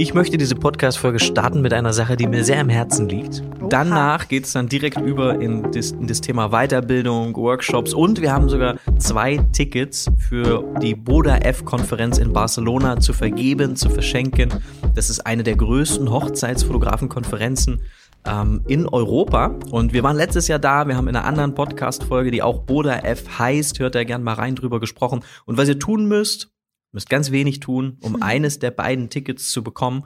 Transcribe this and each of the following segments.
Ich möchte diese Podcast-Folge starten mit einer Sache, die mir sehr am Herzen liegt. Danach geht es dann direkt über in das, in das, Thema Weiterbildung, Workshops und wir haben sogar zwei Tickets für die Boda F-Konferenz in Barcelona zu vergeben, zu verschenken. Das ist eine der größten Hochzeitsfotografenkonferenzen ähm, in Europa. Und wir waren letztes Jahr da, wir haben in einer anderen Podcast-Folge, die auch Boda F heißt, hört da gern mal rein drüber gesprochen. Und was ihr tun müsst, müsst ganz wenig tun, um mhm. eines der beiden Tickets zu bekommen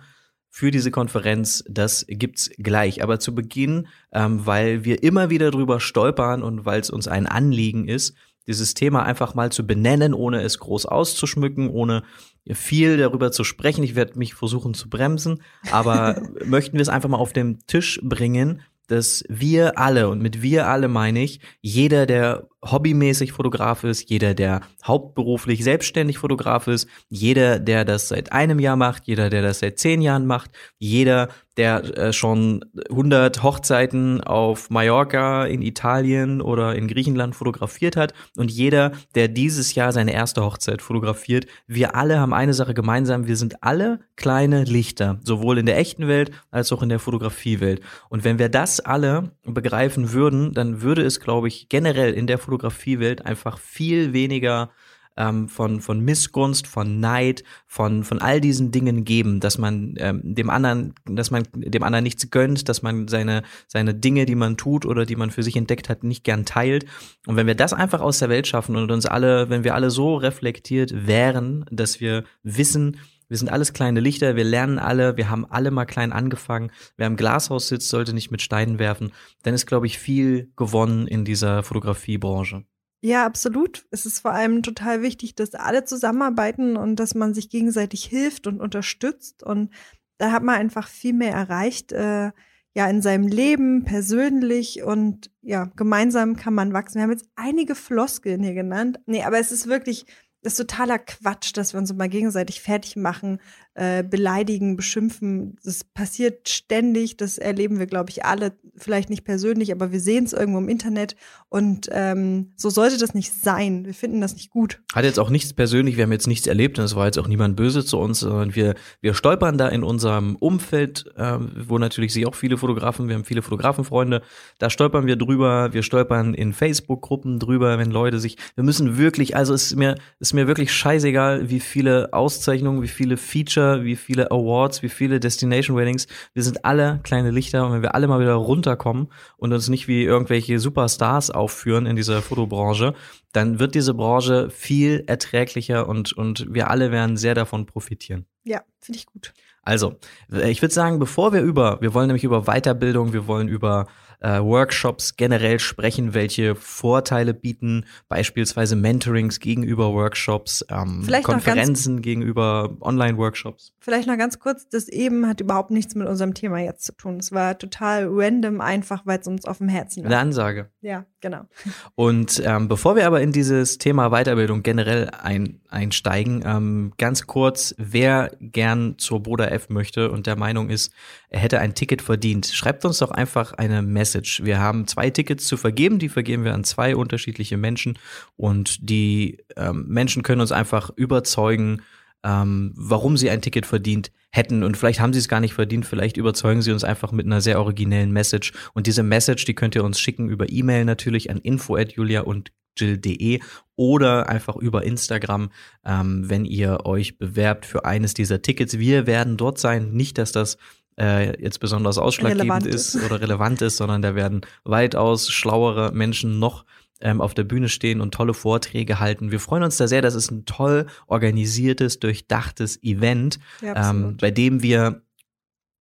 für diese Konferenz. Das gibt's gleich. Aber zu Beginn, ähm, weil wir immer wieder drüber stolpern und weil es uns ein Anliegen ist, dieses Thema einfach mal zu benennen, ohne es groß auszuschmücken, ohne viel darüber zu sprechen. Ich werde mich versuchen zu bremsen, aber möchten wir es einfach mal auf den Tisch bringen, dass wir alle, und mit wir alle meine ich, jeder, der hobbymäßig Fotograf ist, jeder, der hauptberuflich selbstständig Fotograf ist, jeder, der das seit einem Jahr macht, jeder, der das seit zehn Jahren macht, jeder, der äh, schon 100 Hochzeiten auf Mallorca, in Italien oder in Griechenland fotografiert hat und jeder, der dieses Jahr seine erste Hochzeit fotografiert. Wir alle haben eine Sache gemeinsam, wir sind alle kleine Lichter, sowohl in der echten Welt als auch in der Fotografiewelt. Und wenn wir das alle begreifen würden, dann würde es, glaube ich, generell in der Fotografiewelt einfach viel weniger ähm, von, von Missgunst, von Neid, von, von all diesen Dingen geben, dass man ähm, dem anderen, dass man dem anderen nichts gönnt, dass man seine, seine Dinge, die man tut oder die man für sich entdeckt hat, nicht gern teilt. Und wenn wir das einfach aus der Welt schaffen und uns alle, wenn wir alle so reflektiert wären, dass wir wissen, wir sind alles kleine Lichter, wir lernen alle, wir haben alle mal klein angefangen. Wer im Glashaus sitzt, sollte nicht mit Steinen werfen. Dann ist, glaube ich, viel gewonnen in dieser Fotografiebranche. Ja, absolut. Es ist vor allem total wichtig, dass alle zusammenarbeiten und dass man sich gegenseitig hilft und unterstützt. Und da hat man einfach viel mehr erreicht, äh, ja, in seinem Leben, persönlich und ja, gemeinsam kann man wachsen. Wir haben jetzt einige Floskeln hier genannt. Nee, aber es ist wirklich, das ist totaler Quatsch, dass wir uns immer gegenseitig fertig machen, äh, beleidigen, beschimpfen. Das passiert ständig, das erleben wir, glaube ich, alle, vielleicht nicht persönlich, aber wir sehen es irgendwo im Internet und ähm, so sollte das nicht sein. Wir finden das nicht gut. Hat jetzt auch nichts persönlich, wir haben jetzt nichts erlebt und es war jetzt auch niemand böse zu uns, sondern wir, wir stolpern da in unserem Umfeld, äh, wo natürlich sich auch viele Fotografen, wir haben viele Fotografenfreunde, da stolpern wir drüber, wir stolpern in Facebook-Gruppen drüber, wenn Leute sich, wir müssen wirklich, also es ist mir, ist mir wirklich scheißegal, wie viele Auszeichnungen, wie viele Feature Lichter, wie viele Awards, wie viele Destination Weddings. Wir sind alle kleine Lichter und wenn wir alle mal wieder runterkommen und uns nicht wie irgendwelche Superstars aufführen in dieser Fotobranche, dann wird diese Branche viel erträglicher und, und wir alle werden sehr davon profitieren. Ja, finde ich gut. Also, ich würde sagen, bevor wir über, wir wollen nämlich über Weiterbildung, wir wollen über äh, Workshops generell sprechen, welche Vorteile bieten beispielsweise Mentorings gegenüber Workshops, ähm, Konferenzen gegenüber Online-Workshops. Vielleicht noch ganz kurz, das eben hat überhaupt nichts mit unserem Thema jetzt zu tun. Es war total random, einfach weil es uns auf dem Herzen lag. Eine Ansage. Ja, genau. Und ähm, bevor wir aber in dieses Thema Weiterbildung generell ein, einsteigen, ähm, ganz kurz, wer gern zur Boda F möchte und der Meinung ist, er hätte ein Ticket verdient, schreibt uns doch einfach eine Message. Wir haben zwei Tickets zu vergeben, die vergeben wir an zwei unterschiedliche Menschen und die ähm, Menschen können uns einfach überzeugen, ähm, warum sie ein Ticket verdient hätten. Und vielleicht haben sie es gar nicht verdient, vielleicht überzeugen sie uns einfach mit einer sehr originellen Message. Und diese Message, die könnt ihr uns schicken über E-Mail natürlich an info@julia und jill.de oder einfach über Instagram, ähm, wenn ihr euch bewerbt für eines dieser Tickets. Wir werden dort sein. Nicht, dass das äh, jetzt besonders ausschlaggebend ist oder relevant ist, sondern da werden weitaus schlauere Menschen noch ähm, auf der Bühne stehen und tolle Vorträge halten. Wir freuen uns da sehr. Das ist ein toll organisiertes, durchdachtes Event, ja, ähm, bei dem wir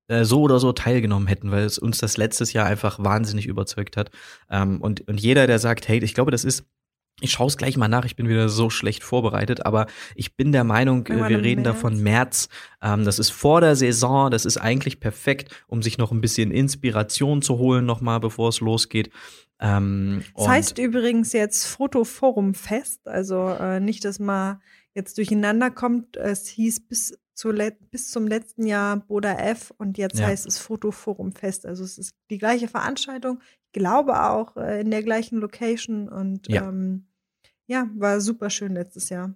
äh, so oder so teilgenommen hätten, weil es uns das letztes Jahr einfach wahnsinnig überzeugt hat. Ähm, und, und jeder, der sagt, hey, ich glaube, das ist ich schaue es gleich mal nach, ich bin wieder so schlecht vorbereitet, aber ich bin der Meinung, wir reden März. da von März. Ähm, das ist vor der Saison, das ist eigentlich perfekt, um sich noch ein bisschen Inspiration zu holen, nochmal, bevor es losgeht. Ähm, das heißt übrigens jetzt Fotoforum Fest, also äh, nicht, dass mal jetzt durcheinander kommt. Es hieß bis, zu bis zum letzten Jahr Boda F und jetzt ja. heißt es Fotoforum Fest. Also es ist die gleiche Veranstaltung, ich glaube auch äh, in der gleichen Location und ja. Ähm, ja, war super schön letztes Jahr.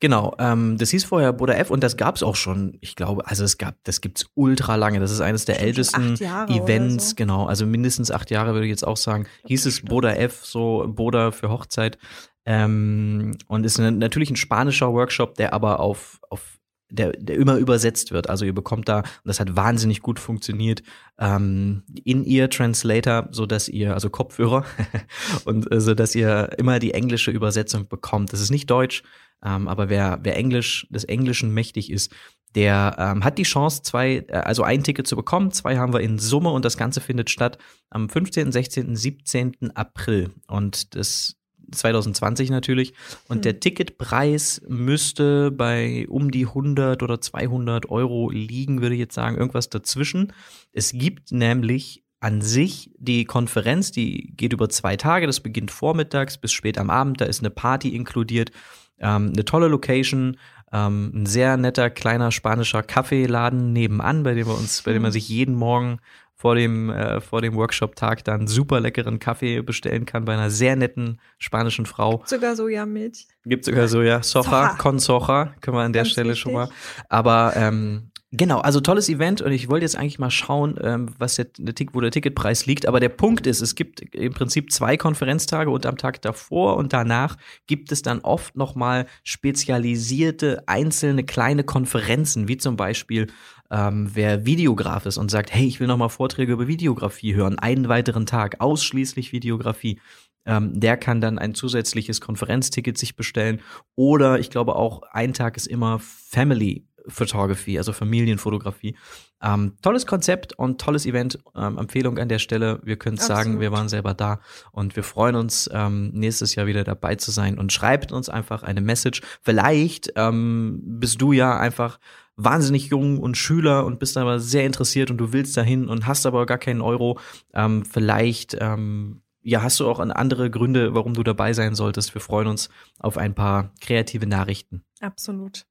Genau, ähm, das hieß vorher Buddha F und das gab es auch schon, ich glaube, also es gab, das gibt's ultra lange. Das ist eines der ältesten Events, so. genau, also mindestens acht Jahre würde ich jetzt auch sagen. Hieß es Buddha F, so Buddha für Hochzeit. Ähm, und ist eine, natürlich ein spanischer Workshop, der aber auf, auf der, der immer übersetzt wird. Also ihr bekommt da, und das hat wahnsinnig gut funktioniert, ähm, In-Ear-Translator, so dass ihr, also Kopfhörer, und äh, so dass ihr immer die englische Übersetzung bekommt. Das ist nicht Deutsch, ähm, aber wer, wer Englisch, des Englischen mächtig ist, der ähm, hat die Chance, zwei, äh, also ein Ticket zu bekommen. Zwei haben wir in Summe und das Ganze findet statt am 15., 16., 17. April. Und das 2020 natürlich. Und hm. der Ticketpreis müsste bei um die 100 oder 200 Euro liegen, würde ich jetzt sagen, irgendwas dazwischen. Es gibt nämlich an sich die Konferenz, die geht über zwei Tage. Das beginnt vormittags bis spät am Abend. Da ist eine Party inkludiert. Ähm, eine tolle Location, ähm, ein sehr netter kleiner spanischer Kaffeeladen nebenan, bei dem wir uns, bei dem man hm. sich jeden Morgen vor dem, äh, vor dem Workshop-Tag dann super leckeren Kaffee bestellen kann bei einer sehr netten spanischen Frau. Gibt sogar Sojamilch. Gibt sogar Soja. Soja, Soja. con Soja, können wir an der Ganz Stelle wichtig. schon mal. Aber ähm, Genau, also tolles Event und ich wollte jetzt eigentlich mal schauen, ähm, was der, der, wo der Ticketpreis liegt. Aber der Punkt ist, es gibt im Prinzip zwei Konferenztage und am Tag davor und danach gibt es dann oft nochmal spezialisierte einzelne kleine Konferenzen, wie zum Beispiel ähm, wer Videograf ist und sagt, hey, ich will nochmal Vorträge über Videografie hören, einen weiteren Tag, ausschließlich Videografie. Ähm, der kann dann ein zusätzliches Konferenzticket sich bestellen. Oder ich glaube auch, ein Tag ist immer Family Photography, also Familienfotografie. Ähm, tolles Konzept und tolles Event. Ähm, Empfehlung an der Stelle. Wir können sagen, wir waren selber da und wir freuen uns, ähm, nächstes Jahr wieder dabei zu sein. Und schreibt uns einfach eine Message. Vielleicht ähm, bist du ja einfach wahnsinnig jung und Schüler und bist aber sehr interessiert und du willst dahin und hast aber gar keinen Euro. Ähm, vielleicht ähm, ja, hast du auch andere Gründe, warum du dabei sein solltest. Wir freuen uns auf ein paar kreative Nachrichten. Absolut.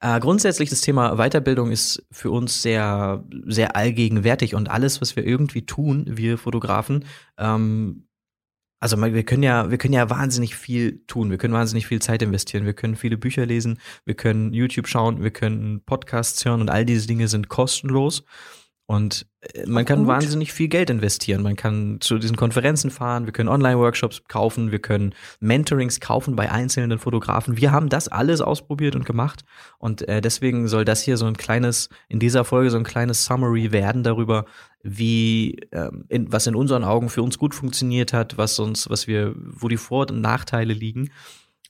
Äh, grundsätzlich das Thema Weiterbildung ist für uns sehr, sehr allgegenwärtig und alles, was wir irgendwie tun, wir Fotografen, ähm, also wir können ja, wir können ja wahnsinnig viel tun. Wir können wahnsinnig viel Zeit investieren. Wir können viele Bücher lesen. Wir können YouTube schauen. Wir können Podcasts hören und all diese Dinge sind kostenlos. Und äh, man kann gut. wahnsinnig viel Geld investieren. Man kann zu diesen Konferenzen fahren, wir können Online-Workshops kaufen, wir können Mentorings kaufen bei einzelnen Fotografen. Wir haben das alles ausprobiert und gemacht. Und äh, deswegen soll das hier so ein kleines, in dieser Folge so ein kleines Summary werden darüber, wie, ähm, in, was in unseren Augen für uns gut funktioniert hat, was uns, was wir, wo die Vor- und Nachteile liegen.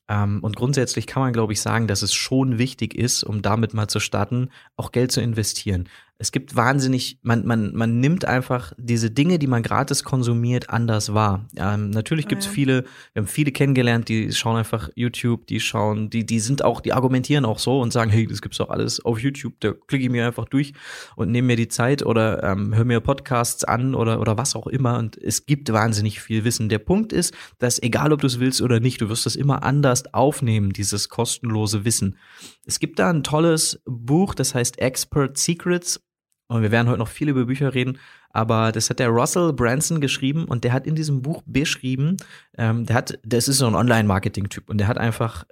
Ähm, und grundsätzlich kann man, glaube ich, sagen, dass es schon wichtig ist, um damit mal zu starten, auch Geld zu investieren es gibt wahnsinnig, man, man, man nimmt einfach diese Dinge, die man gratis konsumiert, anders wahr. Ähm, natürlich gibt es oh ja. viele, wir haben viele kennengelernt, die schauen einfach YouTube, die schauen, die, die sind auch, die argumentieren auch so und sagen, hey, das gibt's doch alles auf YouTube, da klicke ich mir einfach durch und nehme mir die Zeit oder ähm, höre mir Podcasts an oder, oder was auch immer. Und es gibt wahnsinnig viel Wissen. Der Punkt ist, dass egal ob du es willst oder nicht, du wirst das immer anders aufnehmen, dieses kostenlose Wissen. Es gibt da ein tolles Buch, das heißt Expert Secrets und wir werden heute noch viel über Bücher reden, aber das hat der Russell Branson geschrieben und der hat in diesem Buch beschrieben, ähm, der hat, das ist so ein Online-Marketing-Typ und der hat einfach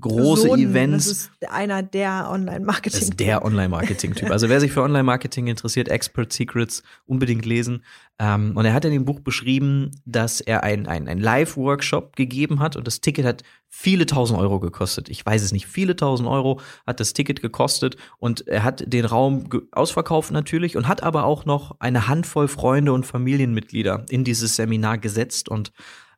große so ein, Events. Das ist einer der Online-Marketing-Typ. Der Online-Marketing-Typ. Also wer sich für Online-Marketing interessiert, Expert Secrets unbedingt lesen. Ähm, und er hat in dem Buch beschrieben, dass er ein, ein, ein Live-Workshop gegeben hat und das Ticket hat viele tausend Euro gekostet. Ich weiß es nicht, viele tausend Euro hat das Ticket gekostet und er hat den Raum ausverkauft natürlich und hat aber auch noch eine Handvoll Freunde und Familienmitglieder in dieses Seminar gesetzt und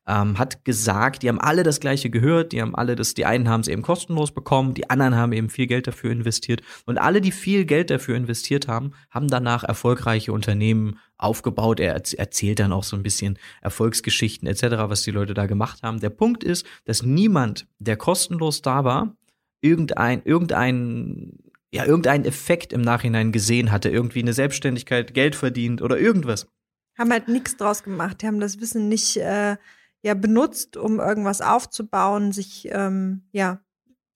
ähm, hat gesagt, die haben alle das gleiche gehört, die haben alle das, die einen haben es eben kostenlos bekommen, die anderen haben eben viel Geld dafür investiert. Und alle, die viel Geld dafür investiert haben, haben danach erfolgreiche Unternehmen aufgebaut. Er erzählt dann auch so ein bisschen Erfolgsgeschichten etc., was die Leute da gemacht haben. Der Punkt ist, dass niemand, der kostenlos da war, irgendein, irgendein ja, irgendeinen Effekt im Nachhinein gesehen hatte, irgendwie eine Selbstständigkeit, Geld verdient oder irgendwas. Haben halt nichts draus gemacht. Die haben das Wissen nicht äh, ja benutzt, um irgendwas aufzubauen, sich ähm, ja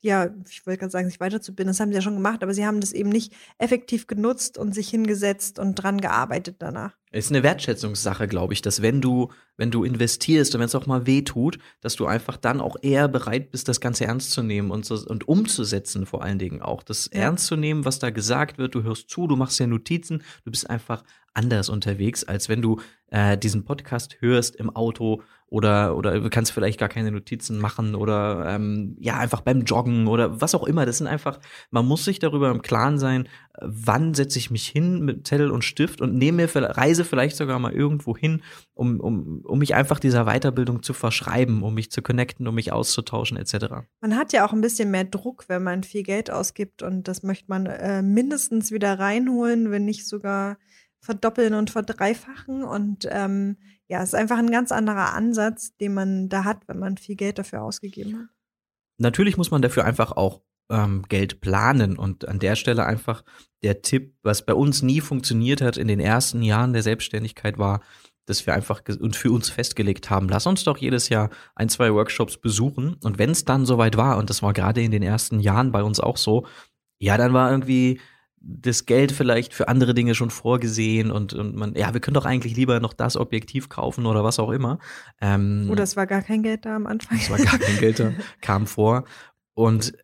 ja, ich wollte gerade sagen, sich weiterzubilden, das haben sie ja schon gemacht, aber sie haben das eben nicht effektiv genutzt und sich hingesetzt und dran gearbeitet danach. Es ist eine Wertschätzungssache, glaube ich, dass wenn du, wenn du investierst und wenn es auch mal weh tut, dass du einfach dann auch eher bereit bist, das Ganze ernst zu nehmen und, so, und umzusetzen, vor allen Dingen auch. Das ja. ernst zu nehmen, was da gesagt wird, du hörst zu, du machst ja Notizen, du bist einfach anders unterwegs, als wenn du äh, diesen Podcast hörst im Auto oder oder du kannst vielleicht gar keine Notizen machen oder ähm, ja einfach beim Joggen oder was auch immer. Das sind einfach, man muss sich darüber im Klaren sein, wann setze ich mich hin mit Zettel und Stift und nehme mir reise vielleicht sogar mal irgendwo hin, um, um, um mich einfach dieser Weiterbildung zu verschreiben, um mich zu connecten, um mich auszutauschen etc. Man hat ja auch ein bisschen mehr Druck, wenn man viel Geld ausgibt und das möchte man äh, mindestens wieder reinholen, wenn nicht sogar verdoppeln und verdreifachen. Und ähm, ja, es ist einfach ein ganz anderer Ansatz, den man da hat, wenn man viel Geld dafür ausgegeben hat. Natürlich muss man dafür einfach auch ähm, Geld planen. Und an der Stelle einfach der Tipp, was bei uns nie funktioniert hat in den ersten Jahren der Selbstständigkeit war, dass wir einfach und für uns festgelegt haben, lass uns doch jedes Jahr ein, zwei Workshops besuchen. Und wenn es dann soweit war, und das war gerade in den ersten Jahren bei uns auch so, ja, dann war irgendwie das Geld vielleicht für andere Dinge schon vorgesehen und, und man, ja, wir können doch eigentlich lieber noch das Objektiv kaufen oder was auch immer. Ähm, oder es war gar kein Geld da am Anfang. Es war gar kein Geld da, kam vor. Und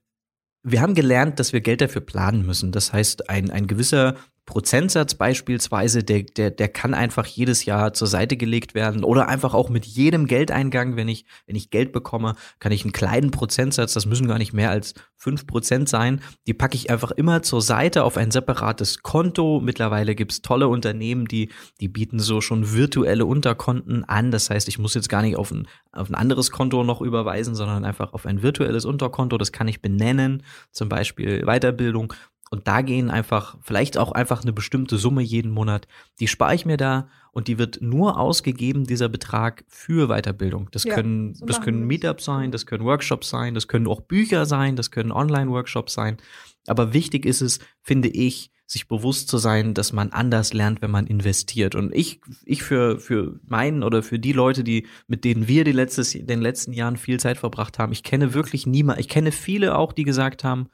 wir haben gelernt, dass wir Geld dafür planen müssen. Das heißt, ein, ein gewisser Prozentsatz beispielsweise, der, der, der kann einfach jedes Jahr zur Seite gelegt werden oder einfach auch mit jedem Geldeingang, wenn ich, wenn ich Geld bekomme, kann ich einen kleinen Prozentsatz, das müssen gar nicht mehr als fünf Prozent sein, die packe ich einfach immer zur Seite auf ein separates Konto. Mittlerweile gibt's tolle Unternehmen, die, die bieten so schon virtuelle Unterkonten an. Das heißt, ich muss jetzt gar nicht auf ein, auf ein anderes Konto noch überweisen, sondern einfach auf ein virtuelles Unterkonto. Das kann ich benennen, zum Beispiel Weiterbildung. Und da gehen einfach, vielleicht auch einfach eine bestimmte Summe jeden Monat, die spare ich mir da und die wird nur ausgegeben, dieser Betrag für Weiterbildung. Das ja, können, so das können Meetups sein, das können Workshops sein, das können auch Bücher sein, das können Online-Workshops sein. Aber wichtig ist es, finde ich, sich bewusst zu sein, dass man anders lernt, wenn man investiert. Und ich, ich für, für meinen oder für die Leute, die, mit denen wir die letztes, den letzten Jahren viel Zeit verbracht haben, ich kenne wirklich niemand, ich kenne viele auch, die gesagt haben,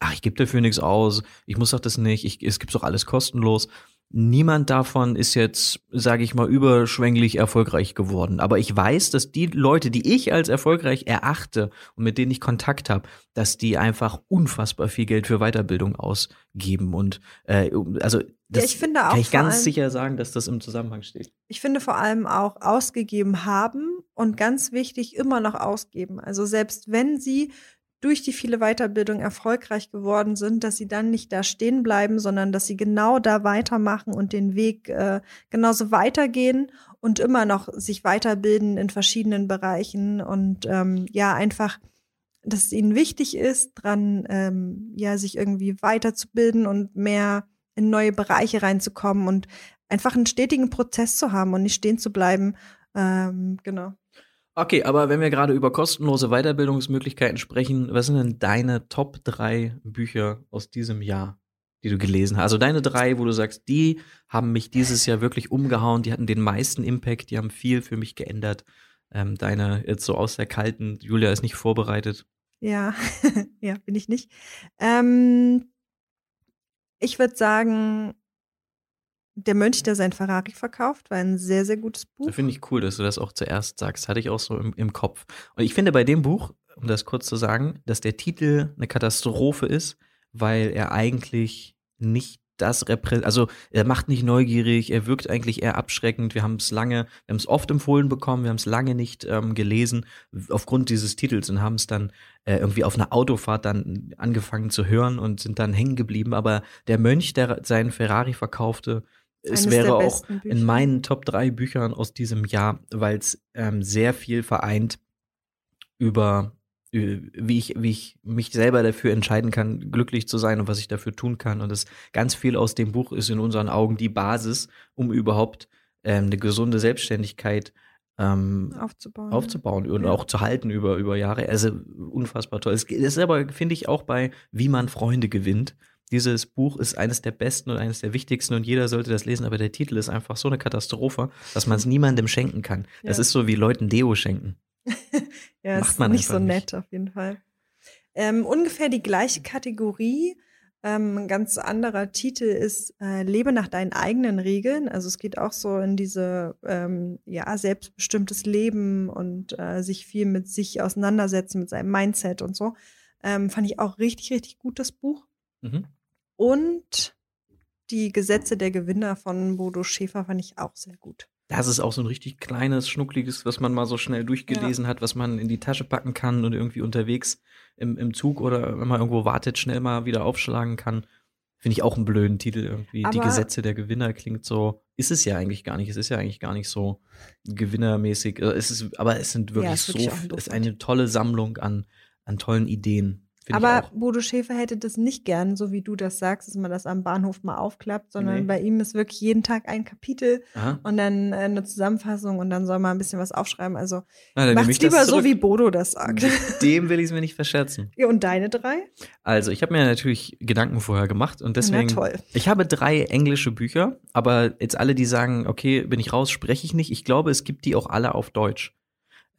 ach, ich gebe dafür nichts aus, ich muss doch das nicht, ich, es gibt doch alles kostenlos. Niemand davon ist jetzt, sage ich mal, überschwänglich erfolgreich geworden. Aber ich weiß, dass die Leute, die ich als erfolgreich erachte und mit denen ich Kontakt habe, dass die einfach unfassbar viel Geld für Weiterbildung ausgeben. Und äh, also das ja, ich finde auch kann ich ganz allem, sicher sagen, dass das im Zusammenhang steht. Ich finde vor allem auch ausgegeben haben und ganz wichtig immer noch ausgeben. Also selbst wenn sie durch die viele Weiterbildung erfolgreich geworden sind, dass sie dann nicht da stehen bleiben, sondern dass sie genau da weitermachen und den Weg äh, genauso weitergehen und immer noch sich weiterbilden in verschiedenen Bereichen und ähm, ja einfach, dass es ihnen wichtig ist, dran ähm, ja sich irgendwie weiterzubilden und mehr in neue Bereiche reinzukommen und einfach einen stetigen Prozess zu haben und nicht stehen zu bleiben. Ähm, genau. Okay, aber wenn wir gerade über kostenlose Weiterbildungsmöglichkeiten sprechen, was sind denn deine Top 3 Bücher aus diesem Jahr, die du gelesen hast? Also deine drei, wo du sagst, die haben mich dieses Jahr wirklich umgehauen, die hatten den meisten Impact, die haben viel für mich geändert. Ähm, deine jetzt so aus der kalten, Julia ist nicht vorbereitet. Ja, ja, bin ich nicht. Ähm, ich würde sagen, der Mönch, der sein Ferrari verkauft, war ein sehr, sehr gutes Buch. Finde ich cool, dass du das auch zuerst sagst. Hatte ich auch so im, im Kopf. Und ich finde bei dem Buch, um das kurz zu sagen, dass der Titel eine Katastrophe ist, weil er eigentlich nicht das repräsentiert, also er macht nicht neugierig, er wirkt eigentlich eher abschreckend. Wir haben es lange, wir haben es oft empfohlen bekommen, wir haben es lange nicht ähm, gelesen aufgrund dieses Titels und haben es dann äh, irgendwie auf einer Autofahrt dann angefangen zu hören und sind dann hängen geblieben. Aber der Mönch, der seinen Ferrari verkaufte, es wäre auch in meinen Top 3 Büchern aus diesem Jahr, weil es ähm, sehr viel vereint über wie ich, wie ich mich selber dafür entscheiden kann, glücklich zu sein und was ich dafür tun kann. Und das ganz viel aus dem Buch ist in unseren Augen die Basis, um überhaupt ähm, eine gesunde Selbstständigkeit ähm, aufzubauen, aufzubauen und ja. auch zu halten über, über Jahre. Also unfassbar toll. Es ist aber, finde ich, auch bei Wie man Freunde gewinnt dieses Buch ist eines der besten und eines der wichtigsten und jeder sollte das lesen, aber der Titel ist einfach so eine Katastrophe, dass man es niemandem schenken kann. Das ist so wie Leuten Deo schenken. ja, Macht ist man nicht so nett nicht. auf jeden Fall. Ähm, ungefähr die gleiche Kategorie. Ähm, ein ganz anderer Titel ist äh, Lebe nach deinen eigenen Regeln. Also es geht auch so in diese ähm, ja selbstbestimmtes Leben und äh, sich viel mit sich auseinandersetzen, mit seinem Mindset und so. Ähm, fand ich auch richtig, richtig gut, das Buch. Mhm. Und die Gesetze der Gewinner von Bodo Schäfer fand ich auch sehr gut. Das ist auch so ein richtig kleines, schnuckliges, was man mal so schnell durchgelesen ja. hat, was man in die Tasche packen kann und irgendwie unterwegs im, im Zug oder wenn man irgendwo wartet, schnell mal wieder aufschlagen kann. Finde ich auch einen blöden Titel irgendwie. Aber die Gesetze der Gewinner klingt so, ist es ja eigentlich gar nicht. Es ist ja eigentlich gar nicht so gewinnermäßig. Äh, es ist, aber es sind wirklich ja, so, es ist eine tolle Sammlung an, an tollen Ideen. Aber Bodo Schäfer hätte das nicht gern, so wie du das sagst, dass man das am Bahnhof mal aufklappt, sondern nee. bei ihm ist wirklich jeden Tag ein Kapitel Aha. und dann äh, eine Zusammenfassung und dann soll man ein bisschen was aufschreiben. Also Na, macht's lieber so, wie Bodo das sagt. Dem will ich es mir nicht verscherzen. Ja, und deine drei? Also, ich habe mir natürlich Gedanken vorher gemacht und deswegen. Na toll. Ich habe drei englische Bücher, aber jetzt alle, die sagen, okay, bin ich raus, spreche ich nicht. Ich glaube, es gibt die auch alle auf Deutsch.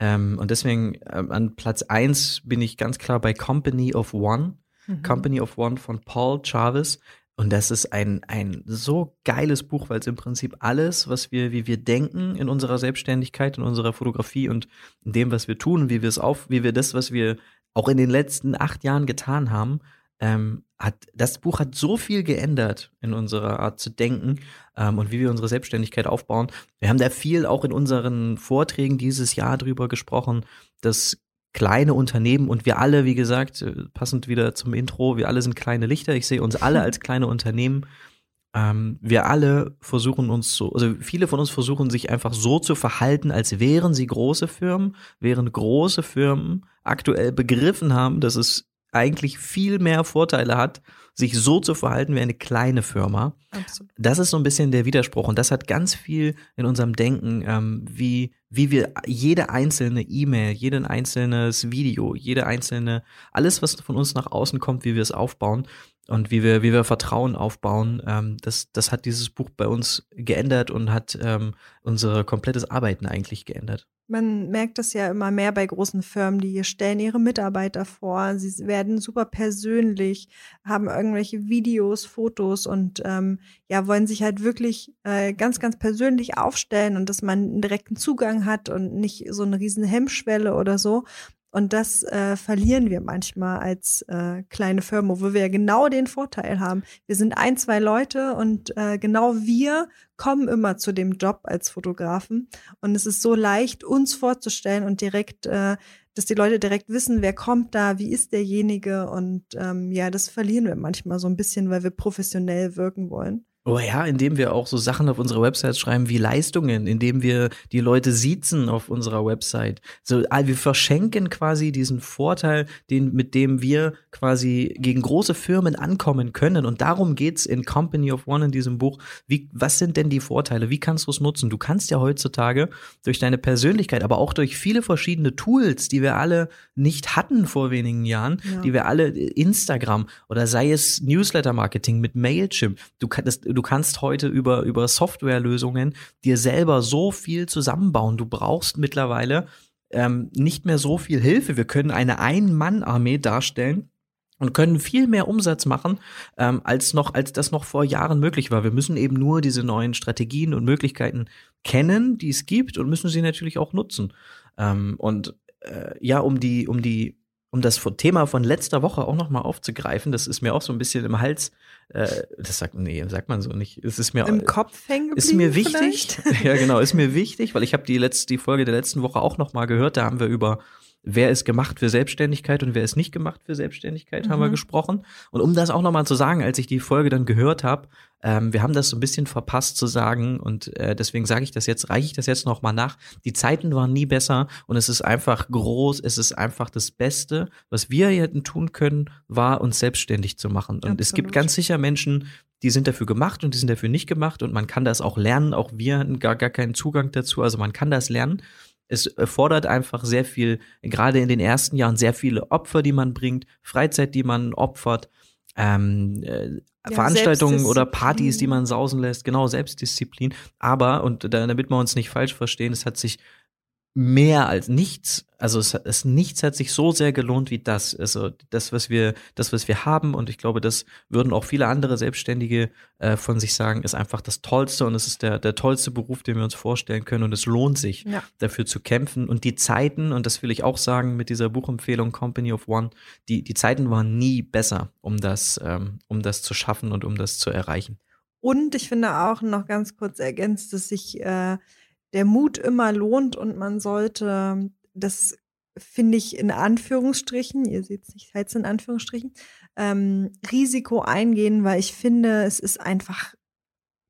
Ähm, und deswegen äh, an Platz 1 bin ich ganz klar bei Company of One. Mhm. Company of One von Paul Chavez. Und das ist ein, ein so geiles Buch, weil es im Prinzip alles, was wir, wie wir denken in unserer Selbstständigkeit, in unserer Fotografie und in dem, was wir tun, wie wir es auf, wie wir das, was wir auch in den letzten acht Jahren getan haben, ähm, hat, das Buch hat so viel geändert in unserer Art zu denken ähm, und wie wir unsere Selbstständigkeit aufbauen. Wir haben da viel auch in unseren Vorträgen dieses Jahr drüber gesprochen, dass kleine Unternehmen und wir alle, wie gesagt, äh, passend wieder zum Intro, wir alle sind kleine Lichter. Ich sehe uns alle als kleine Unternehmen. Ähm, wir alle versuchen uns so, also viele von uns versuchen sich einfach so zu verhalten, als wären sie große Firmen, während große Firmen aktuell begriffen haben, dass es eigentlich viel mehr Vorteile hat, sich so zu verhalten wie eine kleine Firma. Absolut. Das ist so ein bisschen der Widerspruch und das hat ganz viel in unserem Denken, ähm, wie, wie wir jede einzelne E-Mail, jeden einzelnes Video, jede einzelne, alles, was von uns nach außen kommt, wie wir es aufbauen und wie wir, wie wir Vertrauen aufbauen, ähm, das, das hat dieses Buch bei uns geändert und hat ähm, unser komplettes Arbeiten eigentlich geändert. Man merkt das ja immer mehr bei großen Firmen, die stellen ihre Mitarbeiter vor, sie werden super persönlich, haben irgendwelche Videos, Fotos und ähm, ja, wollen sich halt wirklich äh, ganz, ganz persönlich aufstellen und dass man einen direkten Zugang hat und nicht so eine riesen Hemmschwelle oder so. Und das äh, verlieren wir manchmal als äh, kleine Firma, wo wir ja genau den Vorteil haben. Wir sind ein, zwei Leute und äh, genau wir kommen immer zu dem Job als Fotografen. Und es ist so leicht, uns vorzustellen und direkt, äh, dass die Leute direkt wissen, wer kommt da, wie ist derjenige. Und ähm, ja, das verlieren wir manchmal so ein bisschen, weil wir professionell wirken wollen. Oh ja, indem wir auch so Sachen auf unserer Website schreiben wie Leistungen, indem wir die Leute siezen auf unserer Website. So, wir verschenken quasi diesen Vorteil, den, mit dem wir quasi gegen große Firmen ankommen können. Und darum geht's in Company of One in diesem Buch. Wie, was sind denn die Vorteile? Wie kannst du es nutzen? Du kannst ja heutzutage durch deine Persönlichkeit, aber auch durch viele verschiedene Tools, die wir alle nicht hatten vor wenigen Jahren, ja. die wir alle Instagram oder sei es Newsletter-Marketing mit Mailchimp. Du kannst du kannst heute über, über Softwarelösungen dir selber so viel zusammenbauen. Du brauchst mittlerweile ähm, nicht mehr so viel Hilfe. Wir können eine Ein-Mann-Armee darstellen und können viel mehr Umsatz machen, ähm, als noch, als das noch vor Jahren möglich war. Wir müssen eben nur diese neuen Strategien und Möglichkeiten kennen, die es gibt und müssen sie natürlich auch nutzen. Ähm, und äh, ja, um die, um die um das Thema von letzter Woche auch nochmal aufzugreifen, das ist mir auch so ein bisschen im Hals, äh, das sagt, nee, sagt man so nicht. Es ist mir im Kopf hängen Ist mir wichtig. ja, genau, ist mir wichtig, weil ich habe die letzte, die Folge der letzten Woche auch nochmal gehört. Da haben wir über wer ist gemacht für Selbstständigkeit und wer ist nicht gemacht für Selbstständigkeit, mhm. haben wir mhm. gesprochen. Und um das auch nochmal zu sagen, als ich die Folge dann gehört habe, ähm, wir haben das so ein bisschen verpasst zu sagen und äh, deswegen sage ich das jetzt, reiche ich das jetzt nochmal nach. Die Zeiten waren nie besser und es ist einfach groß, es ist einfach das Beste, was wir hätten tun können, war uns selbstständig zu machen. Und Absolut. es gibt ganz sicher Menschen, die sind dafür gemacht und die sind dafür nicht gemacht und man kann das auch lernen. Auch wir hatten gar, gar keinen Zugang dazu, also man kann das lernen es erfordert einfach sehr viel, gerade in den ersten Jahren, sehr viele Opfer, die man bringt, Freizeit, die man opfert, ähm, äh, ja, Veranstaltungen oder Partys, die man sausen lässt, genau, Selbstdisziplin. Aber, und damit wir uns nicht falsch verstehen, es hat sich mehr als nichts, also es, es nichts hat sich so sehr gelohnt wie das. Also das, was wir, das, was wir haben, und ich glaube, das würden auch viele andere Selbstständige äh, von sich sagen, ist einfach das Tollste und es ist der, der tollste Beruf, den wir uns vorstellen können. Und es lohnt sich, ja. dafür zu kämpfen. Und die Zeiten, und das will ich auch sagen mit dieser Buchempfehlung Company of One, die, die Zeiten waren nie besser, um das, ähm, um das zu schaffen und um das zu erreichen. Und ich finde auch noch ganz kurz ergänzt, dass sich äh, der Mut immer lohnt und man sollte, das finde ich in Anführungsstrichen, ihr seht es nicht, heißt in Anführungsstrichen, ähm, Risiko eingehen, weil ich finde, es ist einfach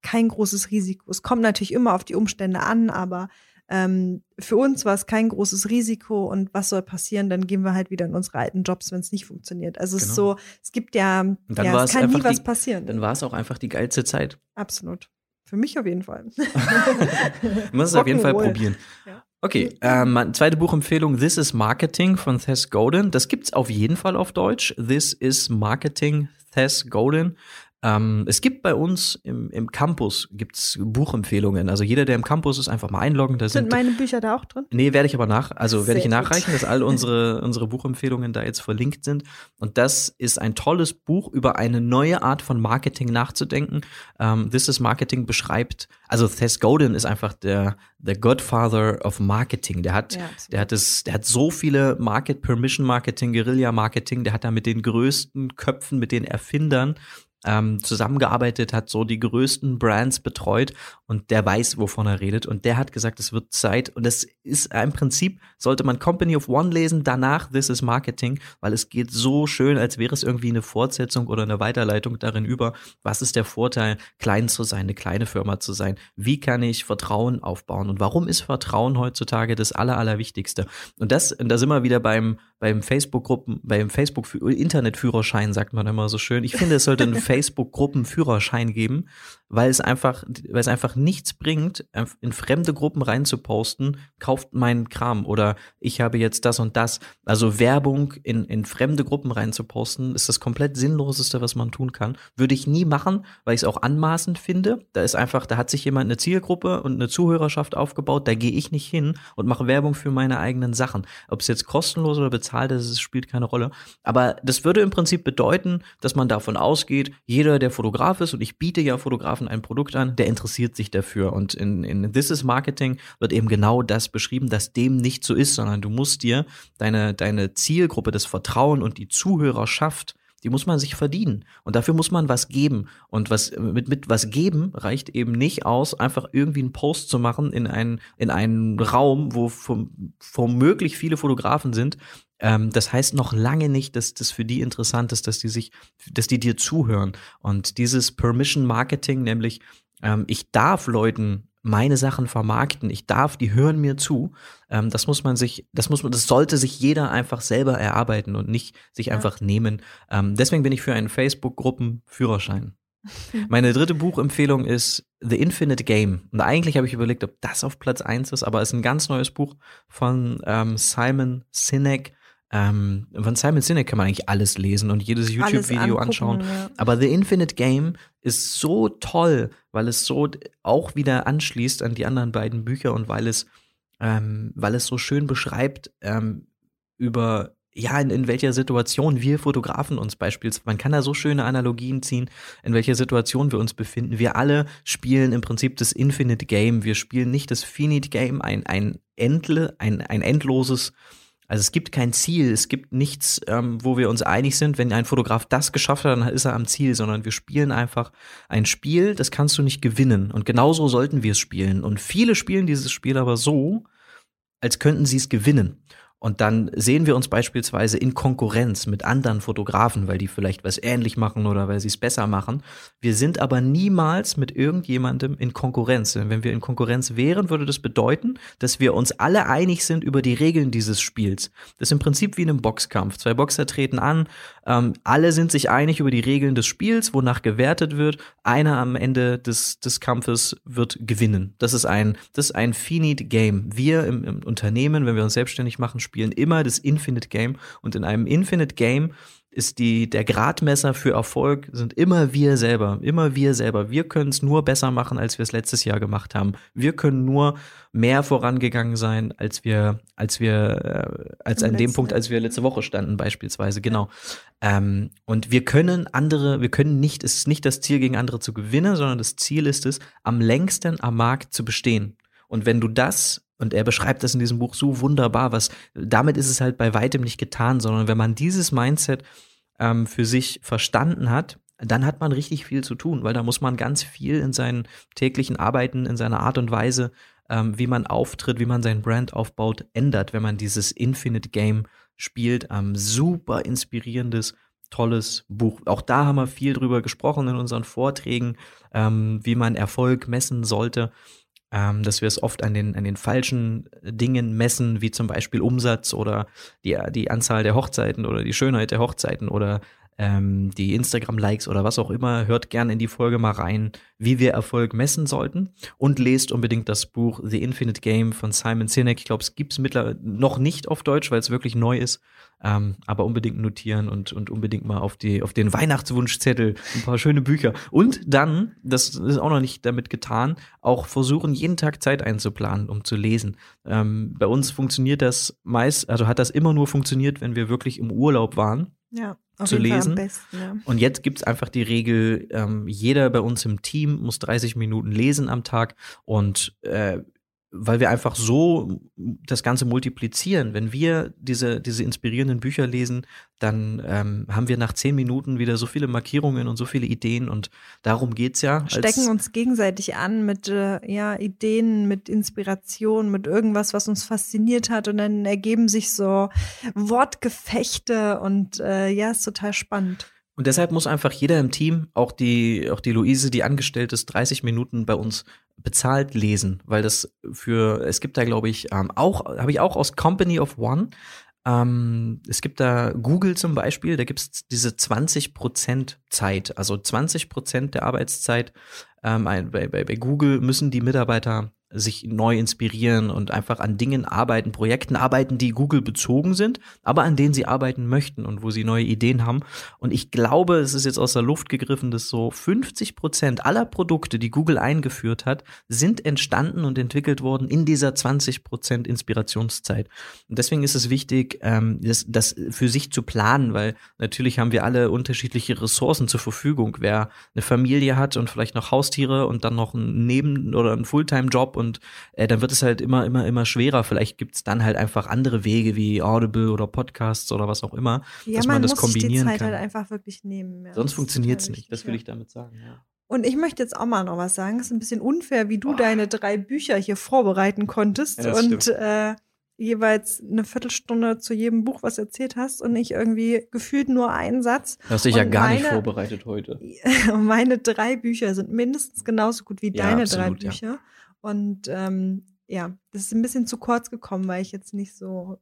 kein großes Risiko. Es kommt natürlich immer auf die Umstände an, aber ähm, für uns war es kein großes Risiko und was soll passieren? Dann gehen wir halt wieder in unsere alten Jobs, wenn es nicht funktioniert. Also genau. es ist genau. so, es gibt ja, ja es kann nie was passieren. Dann war es auch einfach die geilste Zeit. Absolut. Für mich auf jeden Fall. du musst es auf jeden Fall probieren. Ja. Okay, ähm, zweite Buchempfehlung, This is Marketing von Thess Godin. Das gibt's auf jeden Fall auf Deutsch. This is Marketing, Thess Godin. Ähm, es gibt bei uns im, im Campus gibt's Buchempfehlungen. Also jeder, der im Campus ist, einfach mal einloggen. Da sind, sind meine Bücher da auch drin? Nee, werde ich aber nach, also werde ich nachreichen, dass all unsere, unsere Buchempfehlungen da jetzt verlinkt sind. Und das ist ein tolles Buch über eine neue Art von Marketing nachzudenken. Ähm, This is Marketing beschreibt, also Thess Godin ist einfach der, der Godfather of Marketing. Der hat, ja, der hat es, der hat so viele Market Permission Marketing, Guerilla Marketing, der hat da mit den größten Köpfen, mit den Erfindern ähm, zusammengearbeitet, hat so die größten Brands betreut und der weiß, wovon er redet. Und der hat gesagt, es wird Zeit. Und das ist im Prinzip, sollte man Company of One lesen, danach This is Marketing, weil es geht so schön, als wäre es irgendwie eine Fortsetzung oder eine Weiterleitung darin über, was ist der Vorteil, klein zu sein, eine kleine Firma zu sein. Wie kann ich Vertrauen aufbauen? Und warum ist Vertrauen heutzutage das Aller, Allerwichtigste? Und das, und da sind wir wieder beim, beim Facebook-Gruppen, beim Facebook-Internetführerschein, sagt man immer so schön. Ich finde, es sollte ein Facebook-Gruppenführerschein geben, weil es einfach, weil es einfach nichts bringt, in fremde Gruppen reinzuposten, kauft meinen Kram oder ich habe jetzt das und das. Also Werbung in, in fremde Gruppen reinzuposten, ist das komplett sinnloseste, was man tun kann. Würde ich nie machen, weil ich es auch anmaßend finde. Da ist einfach, da hat sich jemand eine Zielgruppe und eine Zuhörerschaft aufgebaut, da gehe ich nicht hin und mache Werbung für meine eigenen Sachen. Ob es jetzt kostenlos oder bezahlt ist, spielt keine Rolle. Aber das würde im Prinzip bedeuten, dass man davon ausgeht, jeder, der Fotograf ist, und ich biete ja Fotografen ein Produkt an, der interessiert sich dafür. Und in, in This is Marketing wird eben genau das beschrieben, dass dem nicht so ist, sondern du musst dir deine, deine Zielgruppe, das Vertrauen und die Zuhörerschaft die muss man sich verdienen. Und dafür muss man was geben. Und was, mit, mit was geben reicht eben nicht aus, einfach irgendwie einen Post zu machen in einen, in einen Raum, wo womöglich viele Fotografen sind, ähm, das heißt noch lange nicht, dass das für die interessant ist, dass die sich, dass die dir zuhören. Und dieses Permission Marketing, nämlich ähm, ich darf Leuten meine Sachen vermarkten, ich darf, die hören mir zu. Ähm, das muss man sich, das muss man, das sollte sich jeder einfach selber erarbeiten und nicht sich ja. einfach nehmen. Ähm, deswegen bin ich für einen Facebook-Gruppen-Führerschein. Meine dritte Buchempfehlung ist The Infinite Game. Und eigentlich habe ich überlegt, ob das auf Platz eins ist, aber es ist ein ganz neues Buch von ähm, Simon Sinek. Ähm, von Simon Sinek kann man eigentlich alles lesen und jedes YouTube-Video anschauen. Ja. Aber The Infinite Game ist so toll, weil es so auch wieder anschließt an die anderen beiden Bücher und weil es, ähm, weil es so schön beschreibt ähm, über ja, in, in welcher Situation wir Fotografen uns beispielsweise, man kann da so schöne Analogien ziehen, in welcher Situation wir uns befinden. Wir alle spielen im Prinzip das Infinite Game. Wir spielen nicht das Finite Game, ein, ein, endle, ein, ein endloses also es gibt kein Ziel, es gibt nichts, ähm, wo wir uns einig sind, wenn ein Fotograf das geschafft hat, dann ist er am Ziel, sondern wir spielen einfach ein Spiel, das kannst du nicht gewinnen. Und genauso sollten wir es spielen. Und viele spielen dieses Spiel aber so, als könnten sie es gewinnen. Und dann sehen wir uns beispielsweise in Konkurrenz mit anderen Fotografen, weil die vielleicht was ähnlich machen oder weil sie es besser machen. Wir sind aber niemals mit irgendjemandem in Konkurrenz. Denn wenn wir in Konkurrenz wären, würde das bedeuten, dass wir uns alle einig sind über die Regeln dieses Spiels. Das ist im Prinzip wie in einem Boxkampf. Zwei Boxer treten an, ähm, alle sind sich einig über die Regeln des Spiels, wonach gewertet wird. Einer am Ende des, des Kampfes wird gewinnen. Das ist ein, das ist ein finite Game. Wir im, im Unternehmen, wenn wir uns selbstständig machen, spielen immer das Infinite Game. Und in einem Infinite Game ist die, der Gradmesser für Erfolg sind immer wir selber, immer wir selber. Wir können es nur besser machen, als wir es letztes Jahr gemacht haben. Wir können nur mehr vorangegangen sein, als wir, als wir, äh, als Im an dem Punkt, als wir letzte Woche standen, beispielsweise, genau. Ähm, und wir können andere, wir können nicht, es ist nicht das Ziel, gegen andere zu gewinnen, sondern das Ziel ist es, am längsten am Markt zu bestehen. Und wenn du das und er beschreibt das in diesem Buch so wunderbar, was damit ist es halt bei weitem nicht getan, sondern wenn man dieses Mindset ähm, für sich verstanden hat, dann hat man richtig viel zu tun, weil da muss man ganz viel in seinen täglichen Arbeiten, in seiner Art und Weise, ähm, wie man auftritt, wie man sein Brand aufbaut, ändert, wenn man dieses Infinite Game spielt. Ähm, super inspirierendes, tolles Buch. Auch da haben wir viel drüber gesprochen in unseren Vorträgen, ähm, wie man Erfolg messen sollte ähm, dass wir es oft an den, an den falschen Dingen messen, wie zum Beispiel Umsatz oder die, die Anzahl der Hochzeiten oder die Schönheit der Hochzeiten oder ähm, die Instagram-Likes oder was auch immer. Hört gerne in die Folge mal rein, wie wir Erfolg messen sollten und lest unbedingt das Buch The Infinite Game von Simon Sinek. Ich glaube, es gibt es mittlerweile noch nicht auf Deutsch, weil es wirklich neu ist. Ähm, aber unbedingt notieren und, und unbedingt mal auf, die, auf den Weihnachtswunschzettel ein paar schöne Bücher. Und dann, das ist auch noch nicht damit getan, auch versuchen, jeden Tag Zeit einzuplanen, um zu lesen. Ähm, bei uns funktioniert das meist, also hat das immer nur funktioniert, wenn wir wirklich im Urlaub waren. Ja zu lesen. Besten, ja. Und jetzt gibt es einfach die Regel, ähm, jeder bei uns im Team muss 30 Minuten lesen am Tag und äh, weil wir einfach so das Ganze multiplizieren. Wenn wir diese, diese inspirierenden Bücher lesen, dann ähm, haben wir nach zehn Minuten wieder so viele Markierungen und so viele Ideen und darum geht's ja. Stecken uns gegenseitig an mit äh, ja, Ideen, mit Inspiration, mit irgendwas, was uns fasziniert hat und dann ergeben sich so Wortgefechte und äh, ja, ist total spannend. Und deshalb muss einfach jeder im Team, auch die, auch die Luise, die angestellt ist, 30 Minuten bei uns bezahlt lesen, weil das für, es gibt da, glaube ich, ähm, auch, habe ich auch aus Company of One, ähm, es gibt da Google zum Beispiel, da gibt es diese 20% Zeit, also 20% der Arbeitszeit ähm, bei, bei, bei Google müssen die Mitarbeiter sich neu inspirieren und einfach an Dingen arbeiten, Projekten arbeiten, die Google bezogen sind, aber an denen sie arbeiten möchten und wo sie neue Ideen haben. Und ich glaube, es ist jetzt aus der Luft gegriffen, dass so 50 Prozent aller Produkte, die Google eingeführt hat, sind entstanden und entwickelt worden in dieser 20 Prozent Inspirationszeit. Und deswegen ist es wichtig, ähm, das, das für sich zu planen, weil natürlich haben wir alle unterschiedliche Ressourcen zur Verfügung. Wer eine Familie hat und vielleicht noch Haustiere und dann noch einen Neben- oder einen Fulltime-Job und äh, dann wird es halt immer, immer, immer schwerer. Vielleicht gibt es dann halt einfach andere Wege wie Audible oder Podcasts oder was auch immer, ja, dass man, man das kombinieren kann. Ja, man muss die Zeit halt einfach wirklich nehmen. Ja, Sonst funktioniert es nicht, das will ich damit sagen, ja. Und ich möchte jetzt auch mal noch was sagen. Es ist ein bisschen unfair, wie du oh. deine drei Bücher hier vorbereiten konntest ja, und äh, jeweils eine Viertelstunde zu jedem Buch was erzählt hast und ich irgendwie gefühlt nur einen Satz. Hast dich ja gar meine, nicht vorbereitet heute. meine drei Bücher sind mindestens genauso gut wie ja, deine absolut, drei Bücher. Ja. Und ähm, ja, das ist ein bisschen zu kurz gekommen, weil ich jetzt nicht so.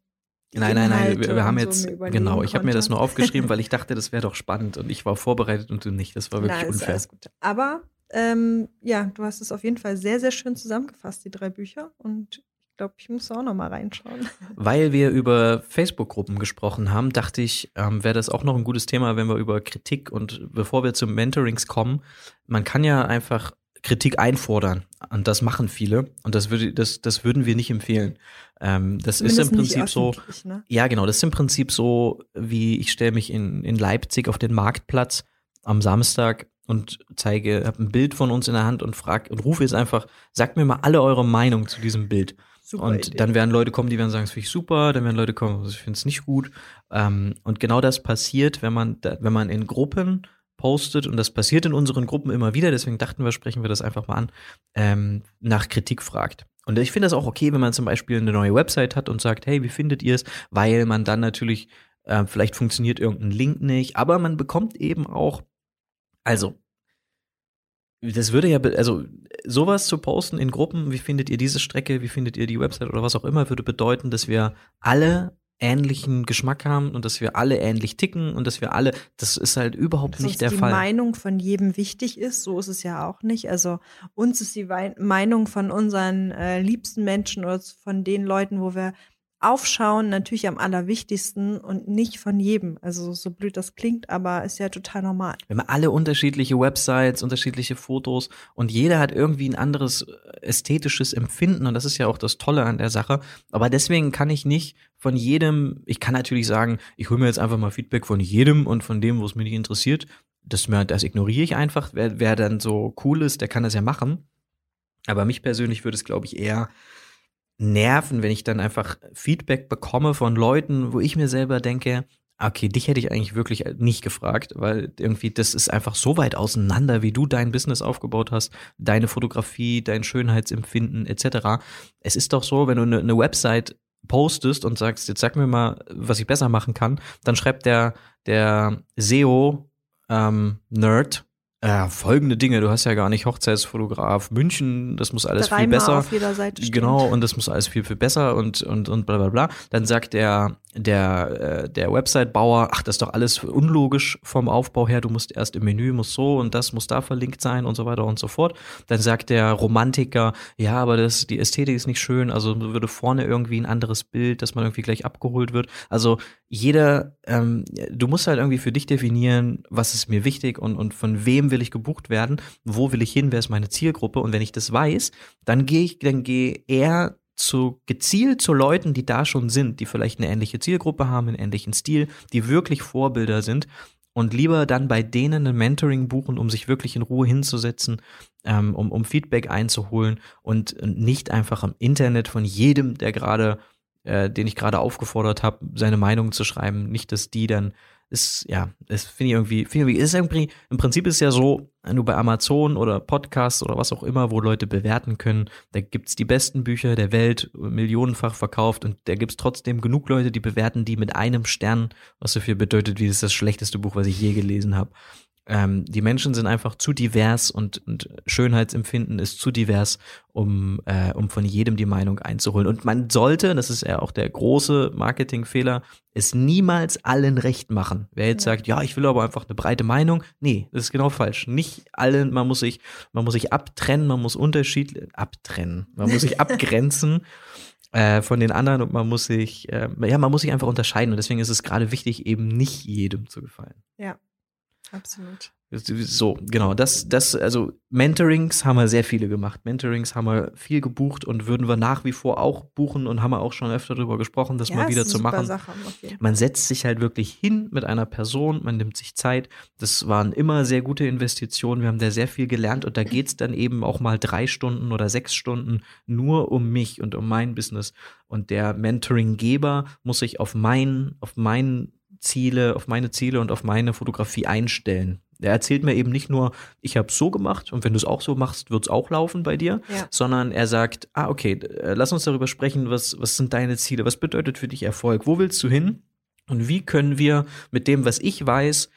Nein, nein, nein, wir, wir haben jetzt, genau, ich habe mir das nur aufgeschrieben, weil ich dachte, das wäre doch spannend und ich war vorbereitet und du nicht. Das war wirklich Na, unfair. Alles gut. Aber ähm, ja, du hast es auf jeden Fall sehr, sehr schön zusammengefasst, die drei Bücher. Und ich glaube, ich muss auch noch mal reinschauen. Weil wir über Facebook-Gruppen gesprochen haben, dachte ich, ähm, wäre das auch noch ein gutes Thema, wenn wir über Kritik und bevor wir zu Mentorings kommen, man kann ja einfach Kritik einfordern. Und das machen viele. Und das, würde, das, das würden wir nicht empfehlen. Ähm, das Zumindest ist im Prinzip so. Ne? Ja, genau. Das ist im Prinzip so, wie ich stelle mich in, in Leipzig auf den Marktplatz am Samstag und zeige, habe ein Bild von uns in der Hand und frag und rufe jetzt einfach, sagt mir mal alle eure Meinung zu diesem Bild. Super und Idee. dann werden Leute kommen, die werden sagen, das finde ich super, dann werden Leute kommen, ich finde es nicht gut. Ähm, und genau das passiert, wenn man, wenn man in Gruppen postet, und das passiert in unseren Gruppen immer wieder, deswegen dachten wir, sprechen wir das einfach mal an, ähm, nach Kritik fragt. Und ich finde das auch okay, wenn man zum Beispiel eine neue Website hat und sagt, hey, wie findet ihr es? Weil man dann natürlich, äh, vielleicht funktioniert irgendein Link nicht, aber man bekommt eben auch, also, das würde ja, also sowas zu posten in Gruppen, wie findet ihr diese Strecke, wie findet ihr die Website oder was auch immer, würde bedeuten, dass wir alle ähnlichen Geschmack haben und dass wir alle ähnlich ticken und dass wir alle, das ist halt überhaupt dass nicht der die Fall. die Meinung von jedem wichtig ist, so ist es ja auch nicht. Also uns ist die Meinung von unseren äh, liebsten Menschen oder von den Leuten, wo wir Aufschauen natürlich am allerwichtigsten und nicht von jedem. Also so blöd das klingt, aber ist ja total normal. Wir haben alle unterschiedliche Websites, unterschiedliche Fotos und jeder hat irgendwie ein anderes äh, ästhetisches Empfinden und das ist ja auch das Tolle an der Sache. Aber deswegen kann ich nicht von jedem, ich kann natürlich sagen, ich hole mir jetzt einfach mal Feedback von jedem und von dem, wo es mich nicht interessiert. Das, das ignoriere ich einfach. Wer, wer dann so cool ist, der kann das ja machen. Aber mich persönlich würde es, glaube ich, eher nerven, wenn ich dann einfach Feedback bekomme von Leuten, wo ich mir selber denke, okay, dich hätte ich eigentlich wirklich nicht gefragt, weil irgendwie das ist einfach so weit auseinander, wie du dein Business aufgebaut hast, deine Fotografie, dein Schönheitsempfinden etc. Es ist doch so, wenn du eine, eine Website postest und sagst, jetzt sag mir mal, was ich besser machen kann, dann schreibt der der SEO ähm, Ja, folgende Dinge. Du hast ja gar nicht Hochzeitsfotograf München, das muss alles Dreimal viel besser. Auf jeder Seite genau, und das muss alles viel, viel besser und, und, und bla bla bla. Dann sagt der, der, äh, der Website-Bauer, ach, das ist doch alles unlogisch vom Aufbau her, du musst erst im Menü, muss so und das muss da verlinkt sein und so weiter und so fort. Dann sagt der Romantiker, ja, aber das, die Ästhetik ist nicht schön, also würde vorne irgendwie ein anderes Bild, dass man irgendwie gleich abgeholt wird. Also jeder, ähm, du musst halt irgendwie für dich definieren, was ist mir wichtig und, und von wem will ich gebucht werden, wo will ich hin, wer ist meine Zielgruppe und wenn ich das weiß, dann gehe ich, dann gehe eher zu gezielt zu Leuten, die da schon sind, die vielleicht eine ähnliche Zielgruppe haben, einen ähnlichen Stil, die wirklich Vorbilder sind und lieber dann bei denen ein Mentoring buchen, um sich wirklich in Ruhe hinzusetzen, ähm, um, um Feedback einzuholen und nicht einfach im Internet von jedem, der gerade äh, den ich gerade aufgefordert habe, seine Meinung zu schreiben. Nicht, dass die dann ist, ja, das finde ich irgendwie, finde ich, ist irgendwie, im Prinzip ist es ja so, wenn du bei Amazon oder Podcasts oder was auch immer, wo Leute bewerten können, da gibt's die besten Bücher der Welt, millionenfach verkauft und da gibt's trotzdem genug Leute, die bewerten die mit einem Stern, was so viel bedeutet, wie das ist das schlechteste Buch, was ich je gelesen habe. Ähm, die Menschen sind einfach zu divers und, und Schönheitsempfinden ist zu divers, um, äh, um von jedem die Meinung einzuholen. Und man sollte, das ist ja auch der große Marketingfehler, es niemals allen recht machen. Wer jetzt sagt, ja, ich will aber einfach eine breite Meinung, nee, das ist genau falsch. Nicht allen, man muss sich, man muss sich abtrennen, man muss Unterschied abtrennen, man muss sich abgrenzen. Äh, von den anderen und man muss sich, äh, ja, man muss sich einfach unterscheiden und deswegen ist es gerade wichtig, eben nicht jedem zu gefallen. Ja, Absolut. So, genau, das, das, also Mentorings haben wir sehr viele gemacht. Mentorings haben wir viel gebucht und würden wir nach wie vor auch buchen und haben wir auch schon öfter darüber gesprochen, das ja, mal wieder zu machen. Sache, okay. Man setzt sich halt wirklich hin mit einer Person, man nimmt sich Zeit. Das waren immer sehr gute Investitionen. Wir haben da sehr viel gelernt und da geht es dann eben auch mal drei Stunden oder sechs Stunden nur um mich und um mein Business. Und der Mentoringgeber muss sich auf mein, auf mein Ziele, auf meine Ziele und auf meine Fotografie einstellen. Er erzählt mir eben nicht nur, ich habe so gemacht und wenn du es auch so machst, wird es auch laufen bei dir, ja. sondern er sagt, ah, okay, äh, lass uns darüber sprechen, was, was sind deine Ziele, was bedeutet für dich Erfolg, wo willst du hin und wie können wir mit dem, was ich weiß,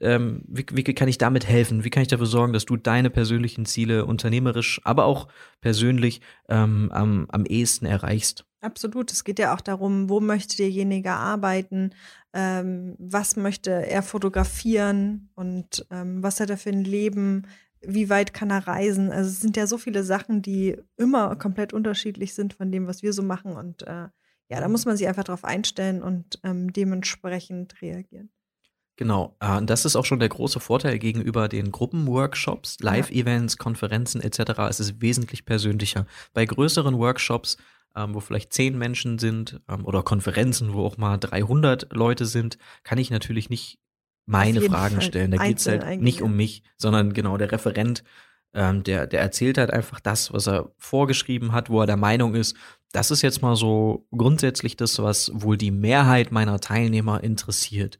ähm, wie, wie kann ich damit helfen? Wie kann ich dafür sorgen, dass du deine persönlichen Ziele unternehmerisch, aber auch persönlich ähm, am, am ehesten erreichst? Absolut. Es geht ja auch darum, wo möchte derjenige arbeiten, ähm, was möchte er fotografieren und ähm, was hat er für ein Leben, wie weit kann er reisen. Also es sind ja so viele Sachen, die immer komplett unterschiedlich sind von dem, was wir so machen. Und äh, ja, da muss man sich einfach darauf einstellen und ähm, dementsprechend reagieren. Genau, äh, das ist auch schon der große Vorteil gegenüber den Gruppenworkshops, Live-Events, Konferenzen etc. Es ist wesentlich persönlicher. Bei größeren Workshops ähm, wo vielleicht zehn Menschen sind ähm, oder Konferenzen, wo auch mal 300 Leute sind, kann ich natürlich nicht meine Fragen Fall stellen. Da geht es halt nicht um mich, sondern genau der Referent, ähm, der, der erzählt halt einfach das, was er vorgeschrieben hat, wo er der Meinung ist, das ist jetzt mal so grundsätzlich das, was wohl die Mehrheit meiner Teilnehmer interessiert.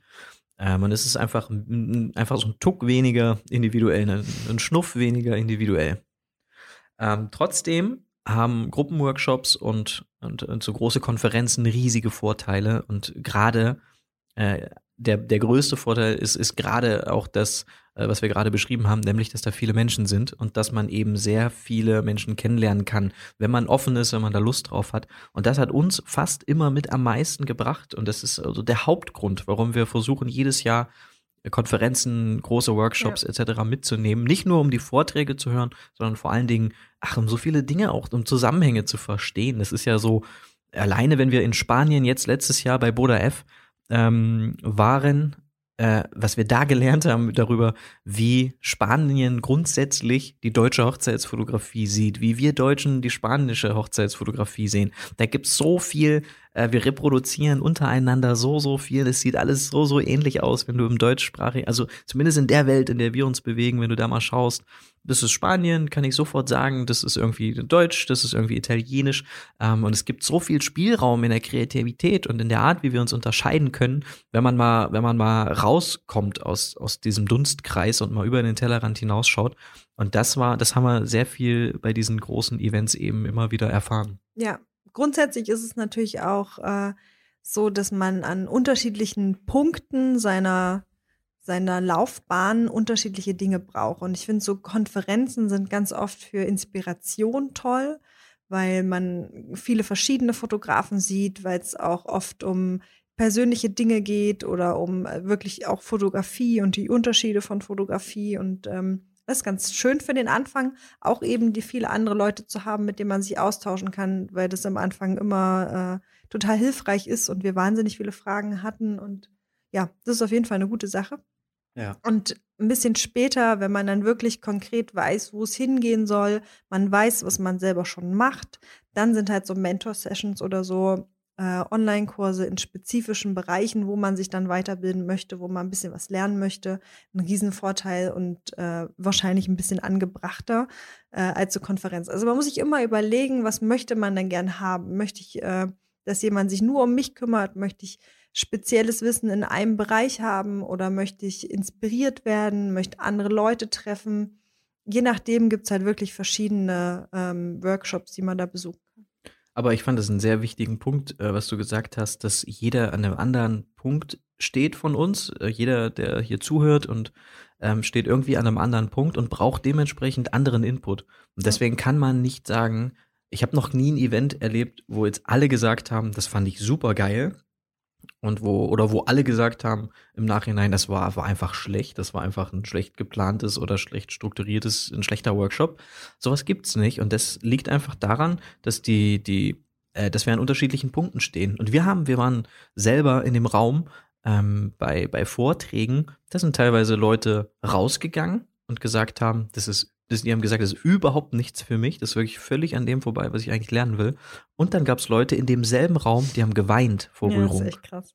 Ähm, und es ist einfach, einfach so ein Tuck weniger individuell, ein, ein Schnuff weniger individuell. Ähm, trotzdem haben Gruppenworkshops und, und, und so große Konferenzen riesige Vorteile und gerade äh, der, der größte Vorteil ist, ist gerade auch das, äh, was wir gerade beschrieben haben, nämlich, dass da viele Menschen sind und dass man eben sehr viele Menschen kennenlernen kann, wenn man offen ist, wenn man da Lust drauf hat. Und das hat uns fast immer mit am meisten gebracht und das ist also der Hauptgrund, warum wir versuchen, jedes Jahr Konferenzen, große Workshops ja. etc. mitzunehmen. Nicht nur um die Vorträge zu hören, sondern vor allen Dingen, ach, um so viele Dinge auch, um Zusammenhänge zu verstehen. Das ist ja so, alleine, wenn wir in Spanien jetzt letztes Jahr bei Boda F ähm, waren, äh, was wir da gelernt haben darüber, wie Spanien grundsätzlich die deutsche Hochzeitsfotografie sieht, wie wir Deutschen die spanische Hochzeitsfotografie sehen. Da gibt's so viel äh, wir reproduzieren untereinander so, so viel. Das sieht alles so, so ähnlich aus, wenn du im deutschsprachigen, also zumindest in der Welt, in der wir uns bewegen, wenn du da mal schaust. Das ist Spanien, kann ich sofort sagen. Das ist irgendwie Deutsch, das ist irgendwie Italienisch. Ähm, und es gibt so viel Spielraum in der Kreativität und in der Art, wie wir uns unterscheiden können, wenn man mal, wenn man mal rauskommt aus, aus diesem Dunstkreis und mal über den Tellerrand hinausschaut. Und das war, das haben wir sehr viel bei diesen großen Events eben immer wieder erfahren. Ja, grundsätzlich ist es natürlich auch äh, so, dass man an unterschiedlichen Punkten seiner seiner Laufbahn unterschiedliche Dinge braucht. Und ich finde, so Konferenzen sind ganz oft für Inspiration toll, weil man viele verschiedene Fotografen sieht, weil es auch oft um persönliche Dinge geht oder um äh, wirklich auch Fotografie und die Unterschiede von Fotografie und ähm, das ist ganz schön für den Anfang, auch eben die viele andere Leute zu haben, mit denen man sich austauschen kann, weil das am Anfang immer äh, total hilfreich ist und wir wahnsinnig viele Fragen hatten. Und ja, das ist auf jeden Fall eine gute Sache. Ja. Und ein bisschen später, wenn man dann wirklich konkret weiß, wo es hingehen soll, man weiß, was man selber schon macht, dann sind halt so Mentor-Sessions oder so äh, Online-Kurse in spezifischen Bereichen, wo man sich dann weiterbilden möchte, wo man ein bisschen was lernen möchte, ein Riesenvorteil und äh, wahrscheinlich ein bisschen angebrachter äh, als zur Konferenz. Also man muss sich immer überlegen, was möchte man denn gern haben? Möchte ich, äh, dass jemand sich nur um mich kümmert? Möchte ich spezielles Wissen in einem Bereich haben oder möchte ich inspiriert werden? Möchte andere Leute treffen? Je nachdem gibt es halt wirklich verschiedene ähm, Workshops, die man da besucht. Aber ich fand das einen sehr wichtigen Punkt, äh, was du gesagt hast, dass jeder an einem anderen Punkt steht von uns. Äh, jeder, der hier zuhört und ähm, steht irgendwie an einem anderen Punkt und braucht dementsprechend anderen Input. Und deswegen kann man nicht sagen, ich habe noch nie ein Event erlebt, wo jetzt alle gesagt haben, das fand ich super geil und wo oder wo alle gesagt haben im Nachhinein, das war, war einfach schlecht, das war einfach ein schlecht geplantes oder schlecht strukturiertes, ein schlechter Workshop. Sowas gibt's nicht und das liegt einfach daran, dass die die äh, dass wir an unterschiedlichen Punkten stehen und wir haben wir waren selber in dem Raum ähm, bei bei Vorträgen, da sind teilweise Leute rausgegangen und gesagt haben, das ist die haben gesagt, das ist überhaupt nichts für mich. Das ist wirklich völlig an dem vorbei, was ich eigentlich lernen will. Und dann gab es Leute in demselben Raum, die haben geweint vor ja, Rührung. Das ist echt krass.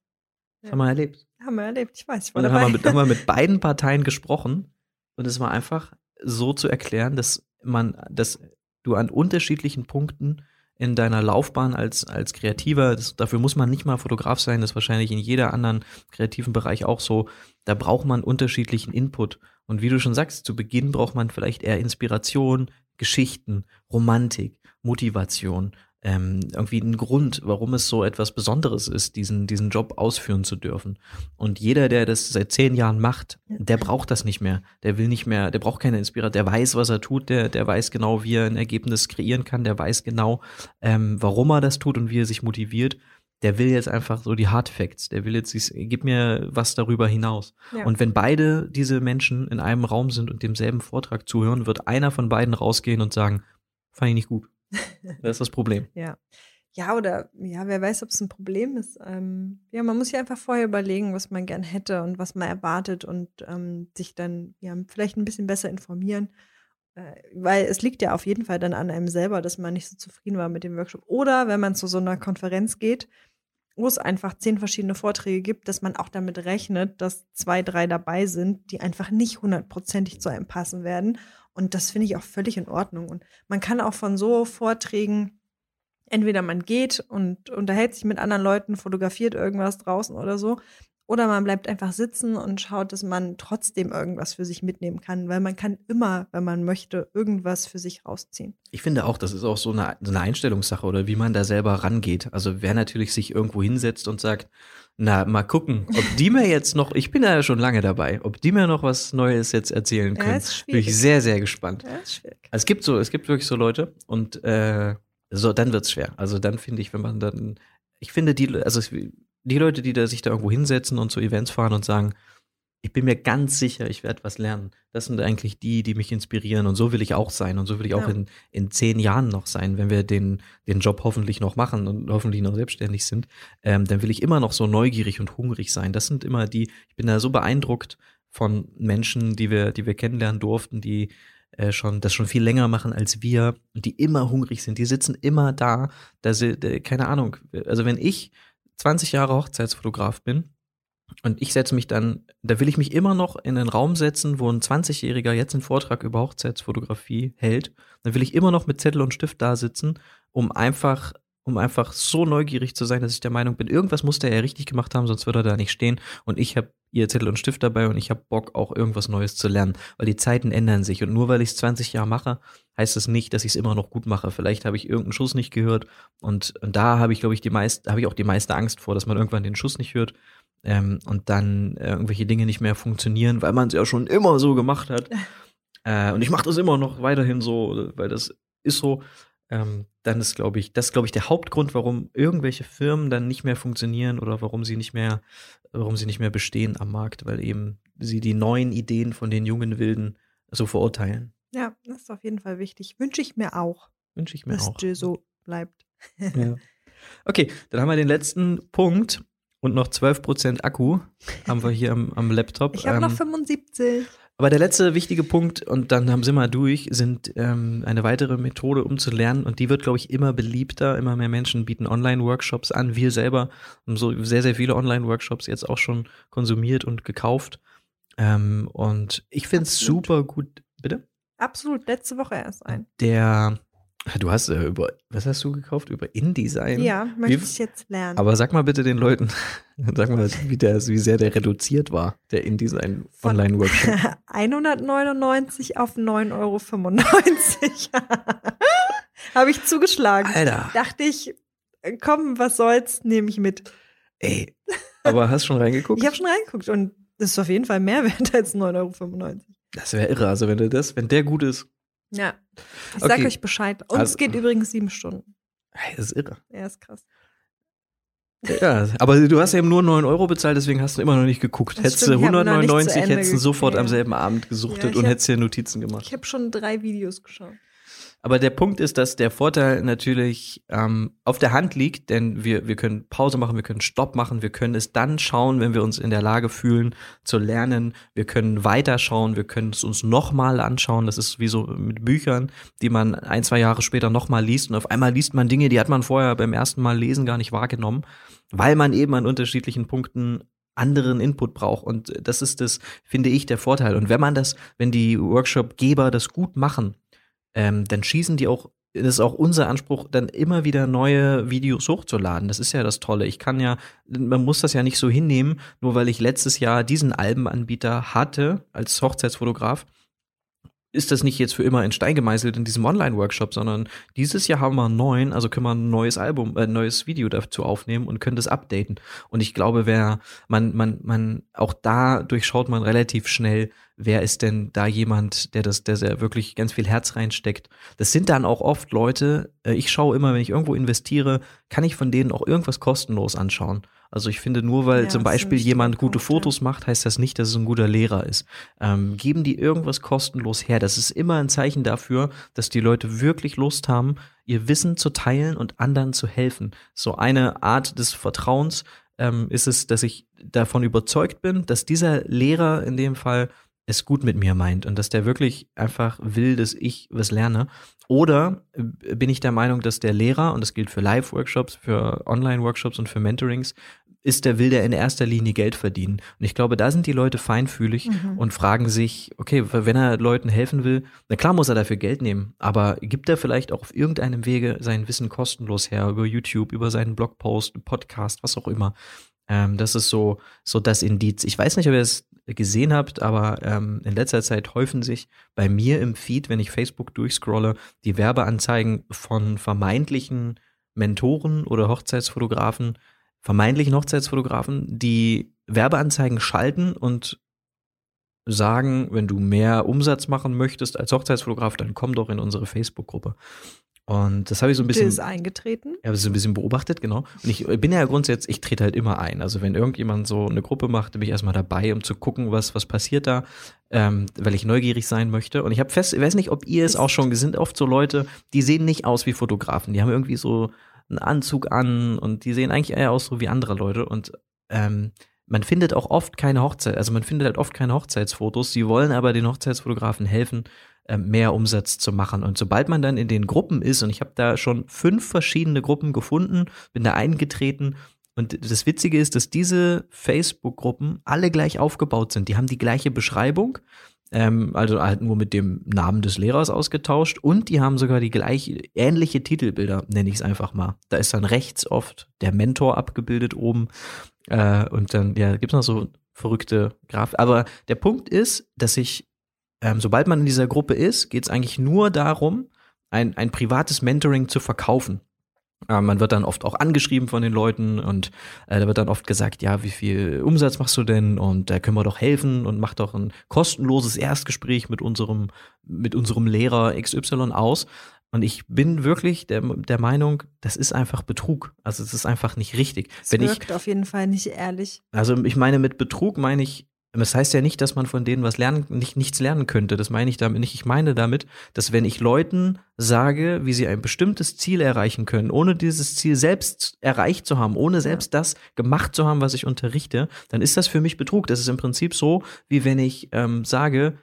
Das haben wir erlebt. Haben wir erlebt, ich weiß. Ich war und dann haben wir, mit, haben wir mit beiden Parteien gesprochen und es war einfach so zu erklären, dass man, dass du an unterschiedlichen Punkten in deiner Laufbahn als, als Kreativer, das, dafür muss man nicht mal Fotograf sein, das ist wahrscheinlich in jeder anderen kreativen Bereich auch so, da braucht man unterschiedlichen Input. Und wie du schon sagst, zu Beginn braucht man vielleicht eher Inspiration, Geschichten, Romantik, Motivation, ähm, irgendwie einen Grund, warum es so etwas Besonderes ist, diesen, diesen Job ausführen zu dürfen. Und jeder, der das seit zehn Jahren macht, der braucht das nicht mehr. Der will nicht mehr, der braucht keine Inspiration, der weiß, was er tut, der, der weiß genau, wie er ein Ergebnis kreieren kann, der weiß genau, ähm, warum er das tut und wie er sich motiviert der will jetzt einfach so die Hard Facts, der will jetzt, gib mir was darüber hinaus. Ja. Und wenn beide diese Menschen in einem Raum sind und demselben Vortrag zuhören, wird einer von beiden rausgehen und sagen, fand ich nicht gut. Das ist das Problem. ja. Ja, oder ja, wer weiß, ob es ein Problem ist. Ähm, ja, man muss ja einfach vorher überlegen, was man gern hätte und was man erwartet und ähm, sich dann ja vielleicht ein bisschen besser informieren. Äh, weil es liegt ja auf jeden Fall dann an einem selber, dass man nicht so zufrieden war mit dem Workshop. Oder wenn man zu so einer Konferenz geht, wo es einfach zehn verschiedene Vorträge gibt, dass man auch damit rechnet, dass zwei, drei dabei sind, die einfach nicht hundertprozentig zu einem passen werden. Und das finde ich auch völlig in Ordnung. Und man kann auch von so Vorträgen, entweder man geht und unterhält sich mit anderen Leuten, fotografiert irgendwas draußen oder so, oder man bleibt einfach sitzen und schaut, dass man trotzdem irgendwas für sich mitnehmen kann, weil man kann immer, wenn man möchte, irgendwas für sich rausziehen. Ich finde auch, das ist auch so eine, so eine Einstellungssache oder wie man da selber rangeht. Also wer natürlich sich irgendwo hinsetzt und sagt, na, mal gucken, ob die mir jetzt noch, ich bin ja schon lange dabei, ob die mir noch was Neues jetzt erzählen können. Ja, ist schwierig. Bin ich sehr, sehr gespannt. Ja, ist schwierig. Also es gibt so, es gibt wirklich so Leute und äh, so, dann wird's schwer. Also dann finde ich, wenn man dann, ich finde die, also die Leute, die da sich da irgendwo hinsetzen und zu Events fahren und sagen, ich bin mir ganz sicher, ich werde was lernen. Das sind eigentlich die, die mich inspirieren. Und so will ich auch sein. Und so will ich auch ja. in, in zehn Jahren noch sein, wenn wir den, den Job hoffentlich noch machen und hoffentlich noch selbstständig sind. Ähm, dann will ich immer noch so neugierig und hungrig sein. Das sind immer die, ich bin da so beeindruckt von Menschen, die wir, die wir kennenlernen durften, die äh, schon das schon viel länger machen als wir und die immer hungrig sind. Die sitzen immer da. Da sie, keine Ahnung. Also wenn ich 20 Jahre Hochzeitsfotograf bin, und ich setze mich dann, da will ich mich immer noch in einen Raum setzen, wo ein 20-Jähriger jetzt einen Vortrag über Hochzeitsfotografie hält. Dann will ich immer noch mit Zettel und Stift da sitzen, um einfach, um einfach so neugierig zu sein, dass ich der Meinung bin, irgendwas muss der ja richtig gemacht haben, sonst würde er da nicht stehen. Und ich habe ihr Zettel und Stift dabei und ich habe Bock, auch irgendwas Neues zu lernen. Weil die Zeiten ändern sich. Und nur weil ich es 20 Jahre mache, heißt das nicht, dass ich es immer noch gut mache. Vielleicht habe ich irgendeinen Schuss nicht gehört. Und, und da habe ich, glaube ich, die meiste, habe ich auch die meiste Angst vor, dass man irgendwann den Schuss nicht hört ähm, und dann äh, irgendwelche Dinge nicht mehr funktionieren, weil man es ja schon immer so gemacht hat. äh, und ich mache das immer noch weiterhin so, weil das ist so. Ähm, dann ist, glaube ich, das glaube ich der Hauptgrund, warum irgendwelche Firmen dann nicht mehr funktionieren oder warum sie nicht mehr, warum sie nicht mehr bestehen am Markt, weil eben sie die neuen Ideen von den jungen Wilden so verurteilen. Ja, das ist auf jeden Fall wichtig. Wünsche ich mir auch. Wünsche ich mir dass auch. Dass Jill so bleibt. ja. Okay, dann haben wir den letzten Punkt und noch 12% Akku haben wir hier am, am Laptop. Ich habe ähm, noch 75. Aber der letzte wichtige Punkt, und dann haben sie mal durch, sind ähm, eine weitere Methode, um zu lernen. Und die wird, glaube ich, immer beliebter. Immer mehr Menschen bieten Online-Workshops an. Wir selber haben so sehr, sehr viele Online-Workshops jetzt auch schon konsumiert und gekauft. Ähm, und ich finde es super gut. Bitte? Absolut, letzte Woche erst ein. Der Du hast äh, über, was hast du gekauft? Über InDesign? Ja, möchte wie, ich jetzt lernen. Aber sag mal bitte den Leuten, sag mal, wie, der, wie sehr der reduziert war, der InDesign Online-Workshop. 199 auf 9,95 Euro. Habe ich zugeschlagen. Alter. Dachte ich, komm, was soll's, nehme ich mit. Ey, aber hast schon reingeguckt? ich habe schon reingeguckt und das ist auf jeden Fall mehr wert als 9,95 Euro. Das wäre irre. Also wenn du das, wenn der gut ist, ja. Ich okay. sag euch Bescheid. Und also, es geht übrigens sieben Stunden. Das ist irre. Ja, ist krass. Ja, aber du hast ja eben nur 9 Euro bezahlt, deswegen hast du immer noch nicht geguckt. Das hättest du 199, hättest du sofort ja. am selben Abend gesuchtet ja, und hab, hättest dir Notizen gemacht. Ich habe schon drei Videos geschaut. Aber der Punkt ist, dass der Vorteil natürlich ähm, auf der Hand liegt, denn wir, wir können Pause machen, wir können Stopp machen, wir können es dann schauen, wenn wir uns in der Lage fühlen zu lernen. Wir können weiterschauen, wir können es uns nochmal anschauen. Das ist wie so mit Büchern, die man ein, zwei Jahre später nochmal liest und auf einmal liest man Dinge, die hat man vorher beim ersten Mal lesen gar nicht wahrgenommen, weil man eben an unterschiedlichen Punkten anderen Input braucht. Und das ist das, finde ich, der Vorteil. Und wenn man das, wenn die Workshopgeber das gut machen, ähm, dann schießen die auch, das ist auch unser Anspruch, dann immer wieder neue Videos hochzuladen. Das ist ja das Tolle. Ich kann ja, man muss das ja nicht so hinnehmen, nur weil ich letztes Jahr diesen Albenanbieter hatte als Hochzeitsfotograf ist das nicht jetzt für immer in Stein gemeißelt in diesem Online-Workshop, sondern dieses Jahr haben wir einen neuen, also können wir ein neues Album, äh, neues Video dazu aufnehmen und können das updaten. Und ich glaube, wer, man, man, man, auch da durchschaut man relativ schnell, wer ist denn da jemand, der das, der sehr wirklich ganz viel Herz reinsteckt. Das sind dann auch oft Leute, äh, ich schaue immer, wenn ich irgendwo investiere, kann ich von denen auch irgendwas kostenlos anschauen. Also ich finde, nur weil ja, zum Beispiel jemand gute Punkt, Fotos ja. macht, heißt das nicht, dass es ein guter Lehrer ist. Ähm, geben die irgendwas kostenlos her. Das ist immer ein Zeichen dafür, dass die Leute wirklich Lust haben, ihr Wissen zu teilen und anderen zu helfen. So eine Art des Vertrauens ähm, ist es, dass ich davon überzeugt bin, dass dieser Lehrer in dem Fall es gut mit mir meint und dass der wirklich einfach will, dass ich was lerne. Oder äh, bin ich der Meinung, dass der Lehrer, und das gilt für Live-Workshops, für Online-Workshops und für Mentorings, ist der will der in erster Linie Geld verdienen. Und ich glaube, da sind die Leute feinfühlig mhm. und fragen sich, okay, wenn er Leuten helfen will, na klar muss er dafür Geld nehmen, aber gibt er vielleicht auch auf irgendeinem Wege sein Wissen kostenlos her, über YouTube, über seinen Blogpost, Podcast, was auch immer. Ähm, das ist so, so das Indiz. Ich weiß nicht, ob ihr es gesehen habt, aber ähm, in letzter Zeit häufen sich bei mir im Feed, wenn ich Facebook durchscrolle, die Werbeanzeigen von vermeintlichen Mentoren oder Hochzeitsfotografen, vermeintlichen Hochzeitsfotografen, die Werbeanzeigen schalten und sagen, wenn du mehr Umsatz machen möchtest als Hochzeitsfotograf, dann komm doch in unsere Facebook-Gruppe. Und das habe ich so ein bisschen. ist eingetreten. Ja, so ein bisschen beobachtet, genau. Und ich bin ja grundsätzlich, ich trete halt immer ein. Also wenn irgendjemand so eine Gruppe macht, bin ich erstmal dabei, um zu gucken, was, was passiert da, ähm, weil ich neugierig sein möchte. Und ich habe fest, ich weiß nicht, ob ihr es auch schon, sind oft so Leute, die sehen nicht aus wie Fotografen. Die haben irgendwie so einen Anzug an und die sehen eigentlich eher aus so wie andere Leute. Und ähm, man findet auch oft keine Hochzeit, also man findet halt oft keine Hochzeitsfotos. Sie wollen aber den Hochzeitsfotografen helfen, ähm, mehr Umsatz zu machen. Und sobald man dann in den Gruppen ist, und ich habe da schon fünf verschiedene Gruppen gefunden, bin da eingetreten. Und das Witzige ist, dass diese Facebook-Gruppen alle gleich aufgebaut sind. Die haben die gleiche Beschreibung, ähm, also halt nur mit dem Namen des Lehrers ausgetauscht und die haben sogar die gleiche, ähnliche Titelbilder, nenne ich es einfach mal. Da ist dann rechts oft der Mentor abgebildet oben äh, und dann, ja, gibt es noch so verrückte Grafik. Aber der Punkt ist, dass ich, ähm, sobald man in dieser Gruppe ist, geht es eigentlich nur darum, ein, ein privates Mentoring zu verkaufen. Äh, man wird dann oft auch angeschrieben von den Leuten und äh, da wird dann oft gesagt, ja, wie viel Umsatz machst du denn? Und da können wir doch helfen und mach doch ein kostenloses Erstgespräch mit unserem, mit unserem Lehrer XY aus. Und ich bin wirklich der, der Meinung, das ist einfach Betrug. Also es ist einfach nicht richtig. Es Wenn wirkt ich, auf jeden Fall nicht ehrlich. Also ich meine, mit Betrug meine ich, das heißt ja nicht, dass man von denen was lernen, nicht, nichts lernen könnte. Das meine ich damit nicht. Ich meine damit, dass wenn ich Leuten sage, wie sie ein bestimmtes Ziel erreichen können, ohne dieses Ziel selbst erreicht zu haben, ohne selbst das gemacht zu haben, was ich unterrichte, dann ist das für mich Betrug. Das ist im Prinzip so, wie wenn ich ähm, sage,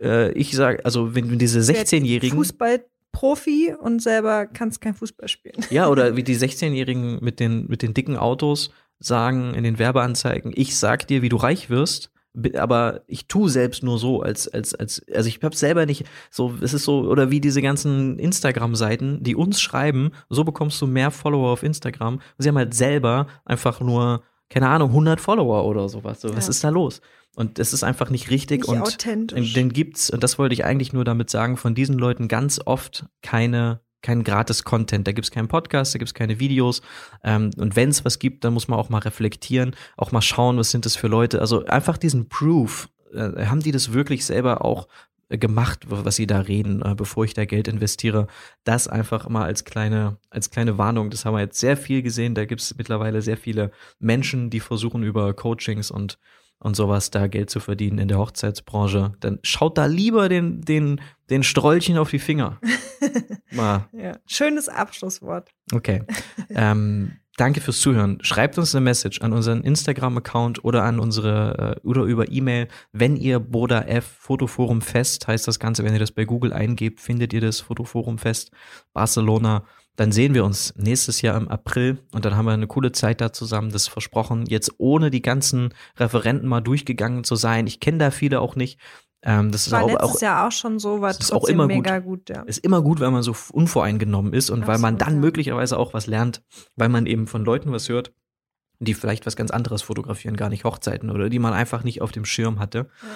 äh, ich sage, also wenn diese 16-Jährigen. Fußball Profi und selber kannst kein Fußball spielen. Ja, oder wie die 16-Jährigen mit den, mit den dicken Autos sagen in den Werbeanzeigen, ich sag dir, wie du reich wirst, aber ich tue selbst nur so, als, als, als, also ich hab's selber nicht so, es ist so, oder wie diese ganzen Instagram-Seiten, die uns schreiben, so bekommst du mehr Follower auf Instagram. Sie haben halt selber einfach nur, keine Ahnung, 100 Follower oder sowas. So, was ja. ist da los? Und das ist einfach nicht richtig nicht und authentisch. den gibt's, und das wollte ich eigentlich nur damit sagen, von diesen Leuten ganz oft keine kein gratis Content. Da gibt's keinen Podcast, da gibt's keine Videos. Ähm, und wenn es was gibt, dann muss man auch mal reflektieren, auch mal schauen, was sind das für Leute. Also einfach diesen Proof. Äh, haben die das wirklich selber auch gemacht, was sie da reden, äh, bevor ich da Geld investiere. Das einfach mal als kleine, als kleine Warnung. Das haben wir jetzt sehr viel gesehen. Da gibt's mittlerweile sehr viele Menschen, die versuchen über Coachings und und sowas da Geld zu verdienen in der Hochzeitsbranche, dann schaut da lieber den, den, den Strollchen auf die Finger. Mal. Ja, schönes Abschlusswort. Okay. ähm, danke fürs Zuhören. Schreibt uns eine Message an unseren Instagram-Account oder an unsere äh, oder über E-Mail. Wenn ihr Boda F Fotoforum Fest heißt das Ganze, wenn ihr das bei Google eingebt, findet ihr das Fotoforum Fest Barcelona dann sehen wir uns nächstes Jahr im April und dann haben wir eine coole Zeit da zusammen, das versprochen. Jetzt ohne die ganzen Referenten mal durchgegangen zu sein. Ich kenne da viele auch nicht. Ähm, das war ist letztes auch, Jahr auch schon so, war ist auch immer mega gut. gut ja. Ist immer gut, weil man so unvoreingenommen ist und Absolut, weil man dann ja. möglicherweise auch was lernt, weil man eben von Leuten was hört, die vielleicht was ganz anderes fotografieren, gar nicht Hochzeiten oder die man einfach nicht auf dem Schirm hatte. Ja.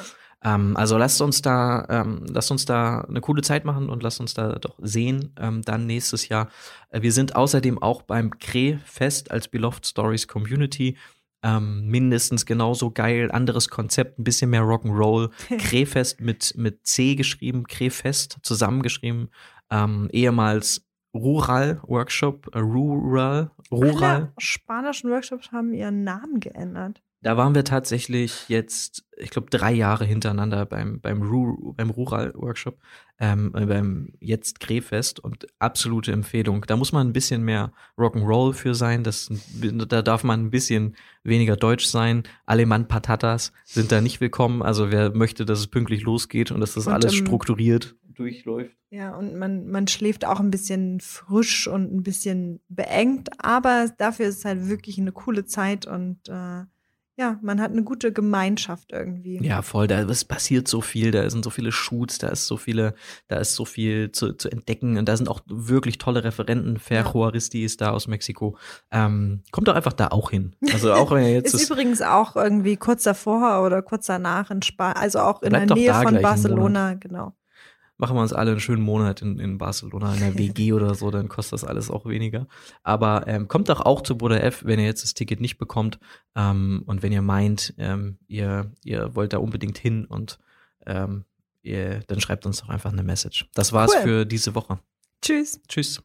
Ähm, also lasst uns da, ähm, lasst uns da eine coole Zeit machen und lasst uns da doch sehen, ähm, dann nächstes Jahr. Äh, wir sind außerdem auch beim Kre-Fest als Beloved Stories Community. Ähm, mindestens genauso geil, anderes Konzept, ein bisschen mehr Rock'n'Roll. Krefest mit, mit C geschrieben, Krefest zusammengeschrieben, ähm, ehemals Rural Workshop, äh, Rural, Rural. Alle spanischen Workshops haben ihren Namen geändert. Da waren wir tatsächlich jetzt, ich glaube, drei Jahre hintereinander beim, beim, Ru beim Rural-Workshop, ähm, äh, beim jetzt Krefest und absolute Empfehlung. Da muss man ein bisschen mehr Rock'n'Roll für sein. Das, da darf man ein bisschen weniger Deutsch sein. Alemann Patatas sind da nicht willkommen. Also wer möchte, dass es pünktlich losgeht und dass das und alles strukturiert durchläuft. Ja, und man, man schläft auch ein bisschen frisch und ein bisschen beengt, aber dafür ist es halt wirklich eine coole Zeit und äh, ja, man hat eine gute Gemeinschaft irgendwie. Ja, voll. Da es passiert so viel, da sind so viele Shoots, da ist so viele, da ist so viel zu, zu entdecken und da sind auch wirklich tolle Referenten. Fer ja. Juaristi ist da aus Mexiko. Ähm, kommt doch einfach da auch hin. Also auch wenn jetzt ist, ist übrigens auch irgendwie kurz davor oder kurz danach in Spanien, also auch in der Nähe von Barcelona, genau machen wir uns alle einen schönen Monat in, in Barcelona in der WG oder so, dann kostet das alles auch weniger. Aber ähm, kommt doch auch zu Bruder F, wenn ihr jetzt das Ticket nicht bekommt ähm, und wenn ihr meint, ähm, ihr, ihr wollt da unbedingt hin und ähm, ihr, dann schreibt uns doch einfach eine Message. Das war's cool. für diese Woche. Tschüss. Tschüss.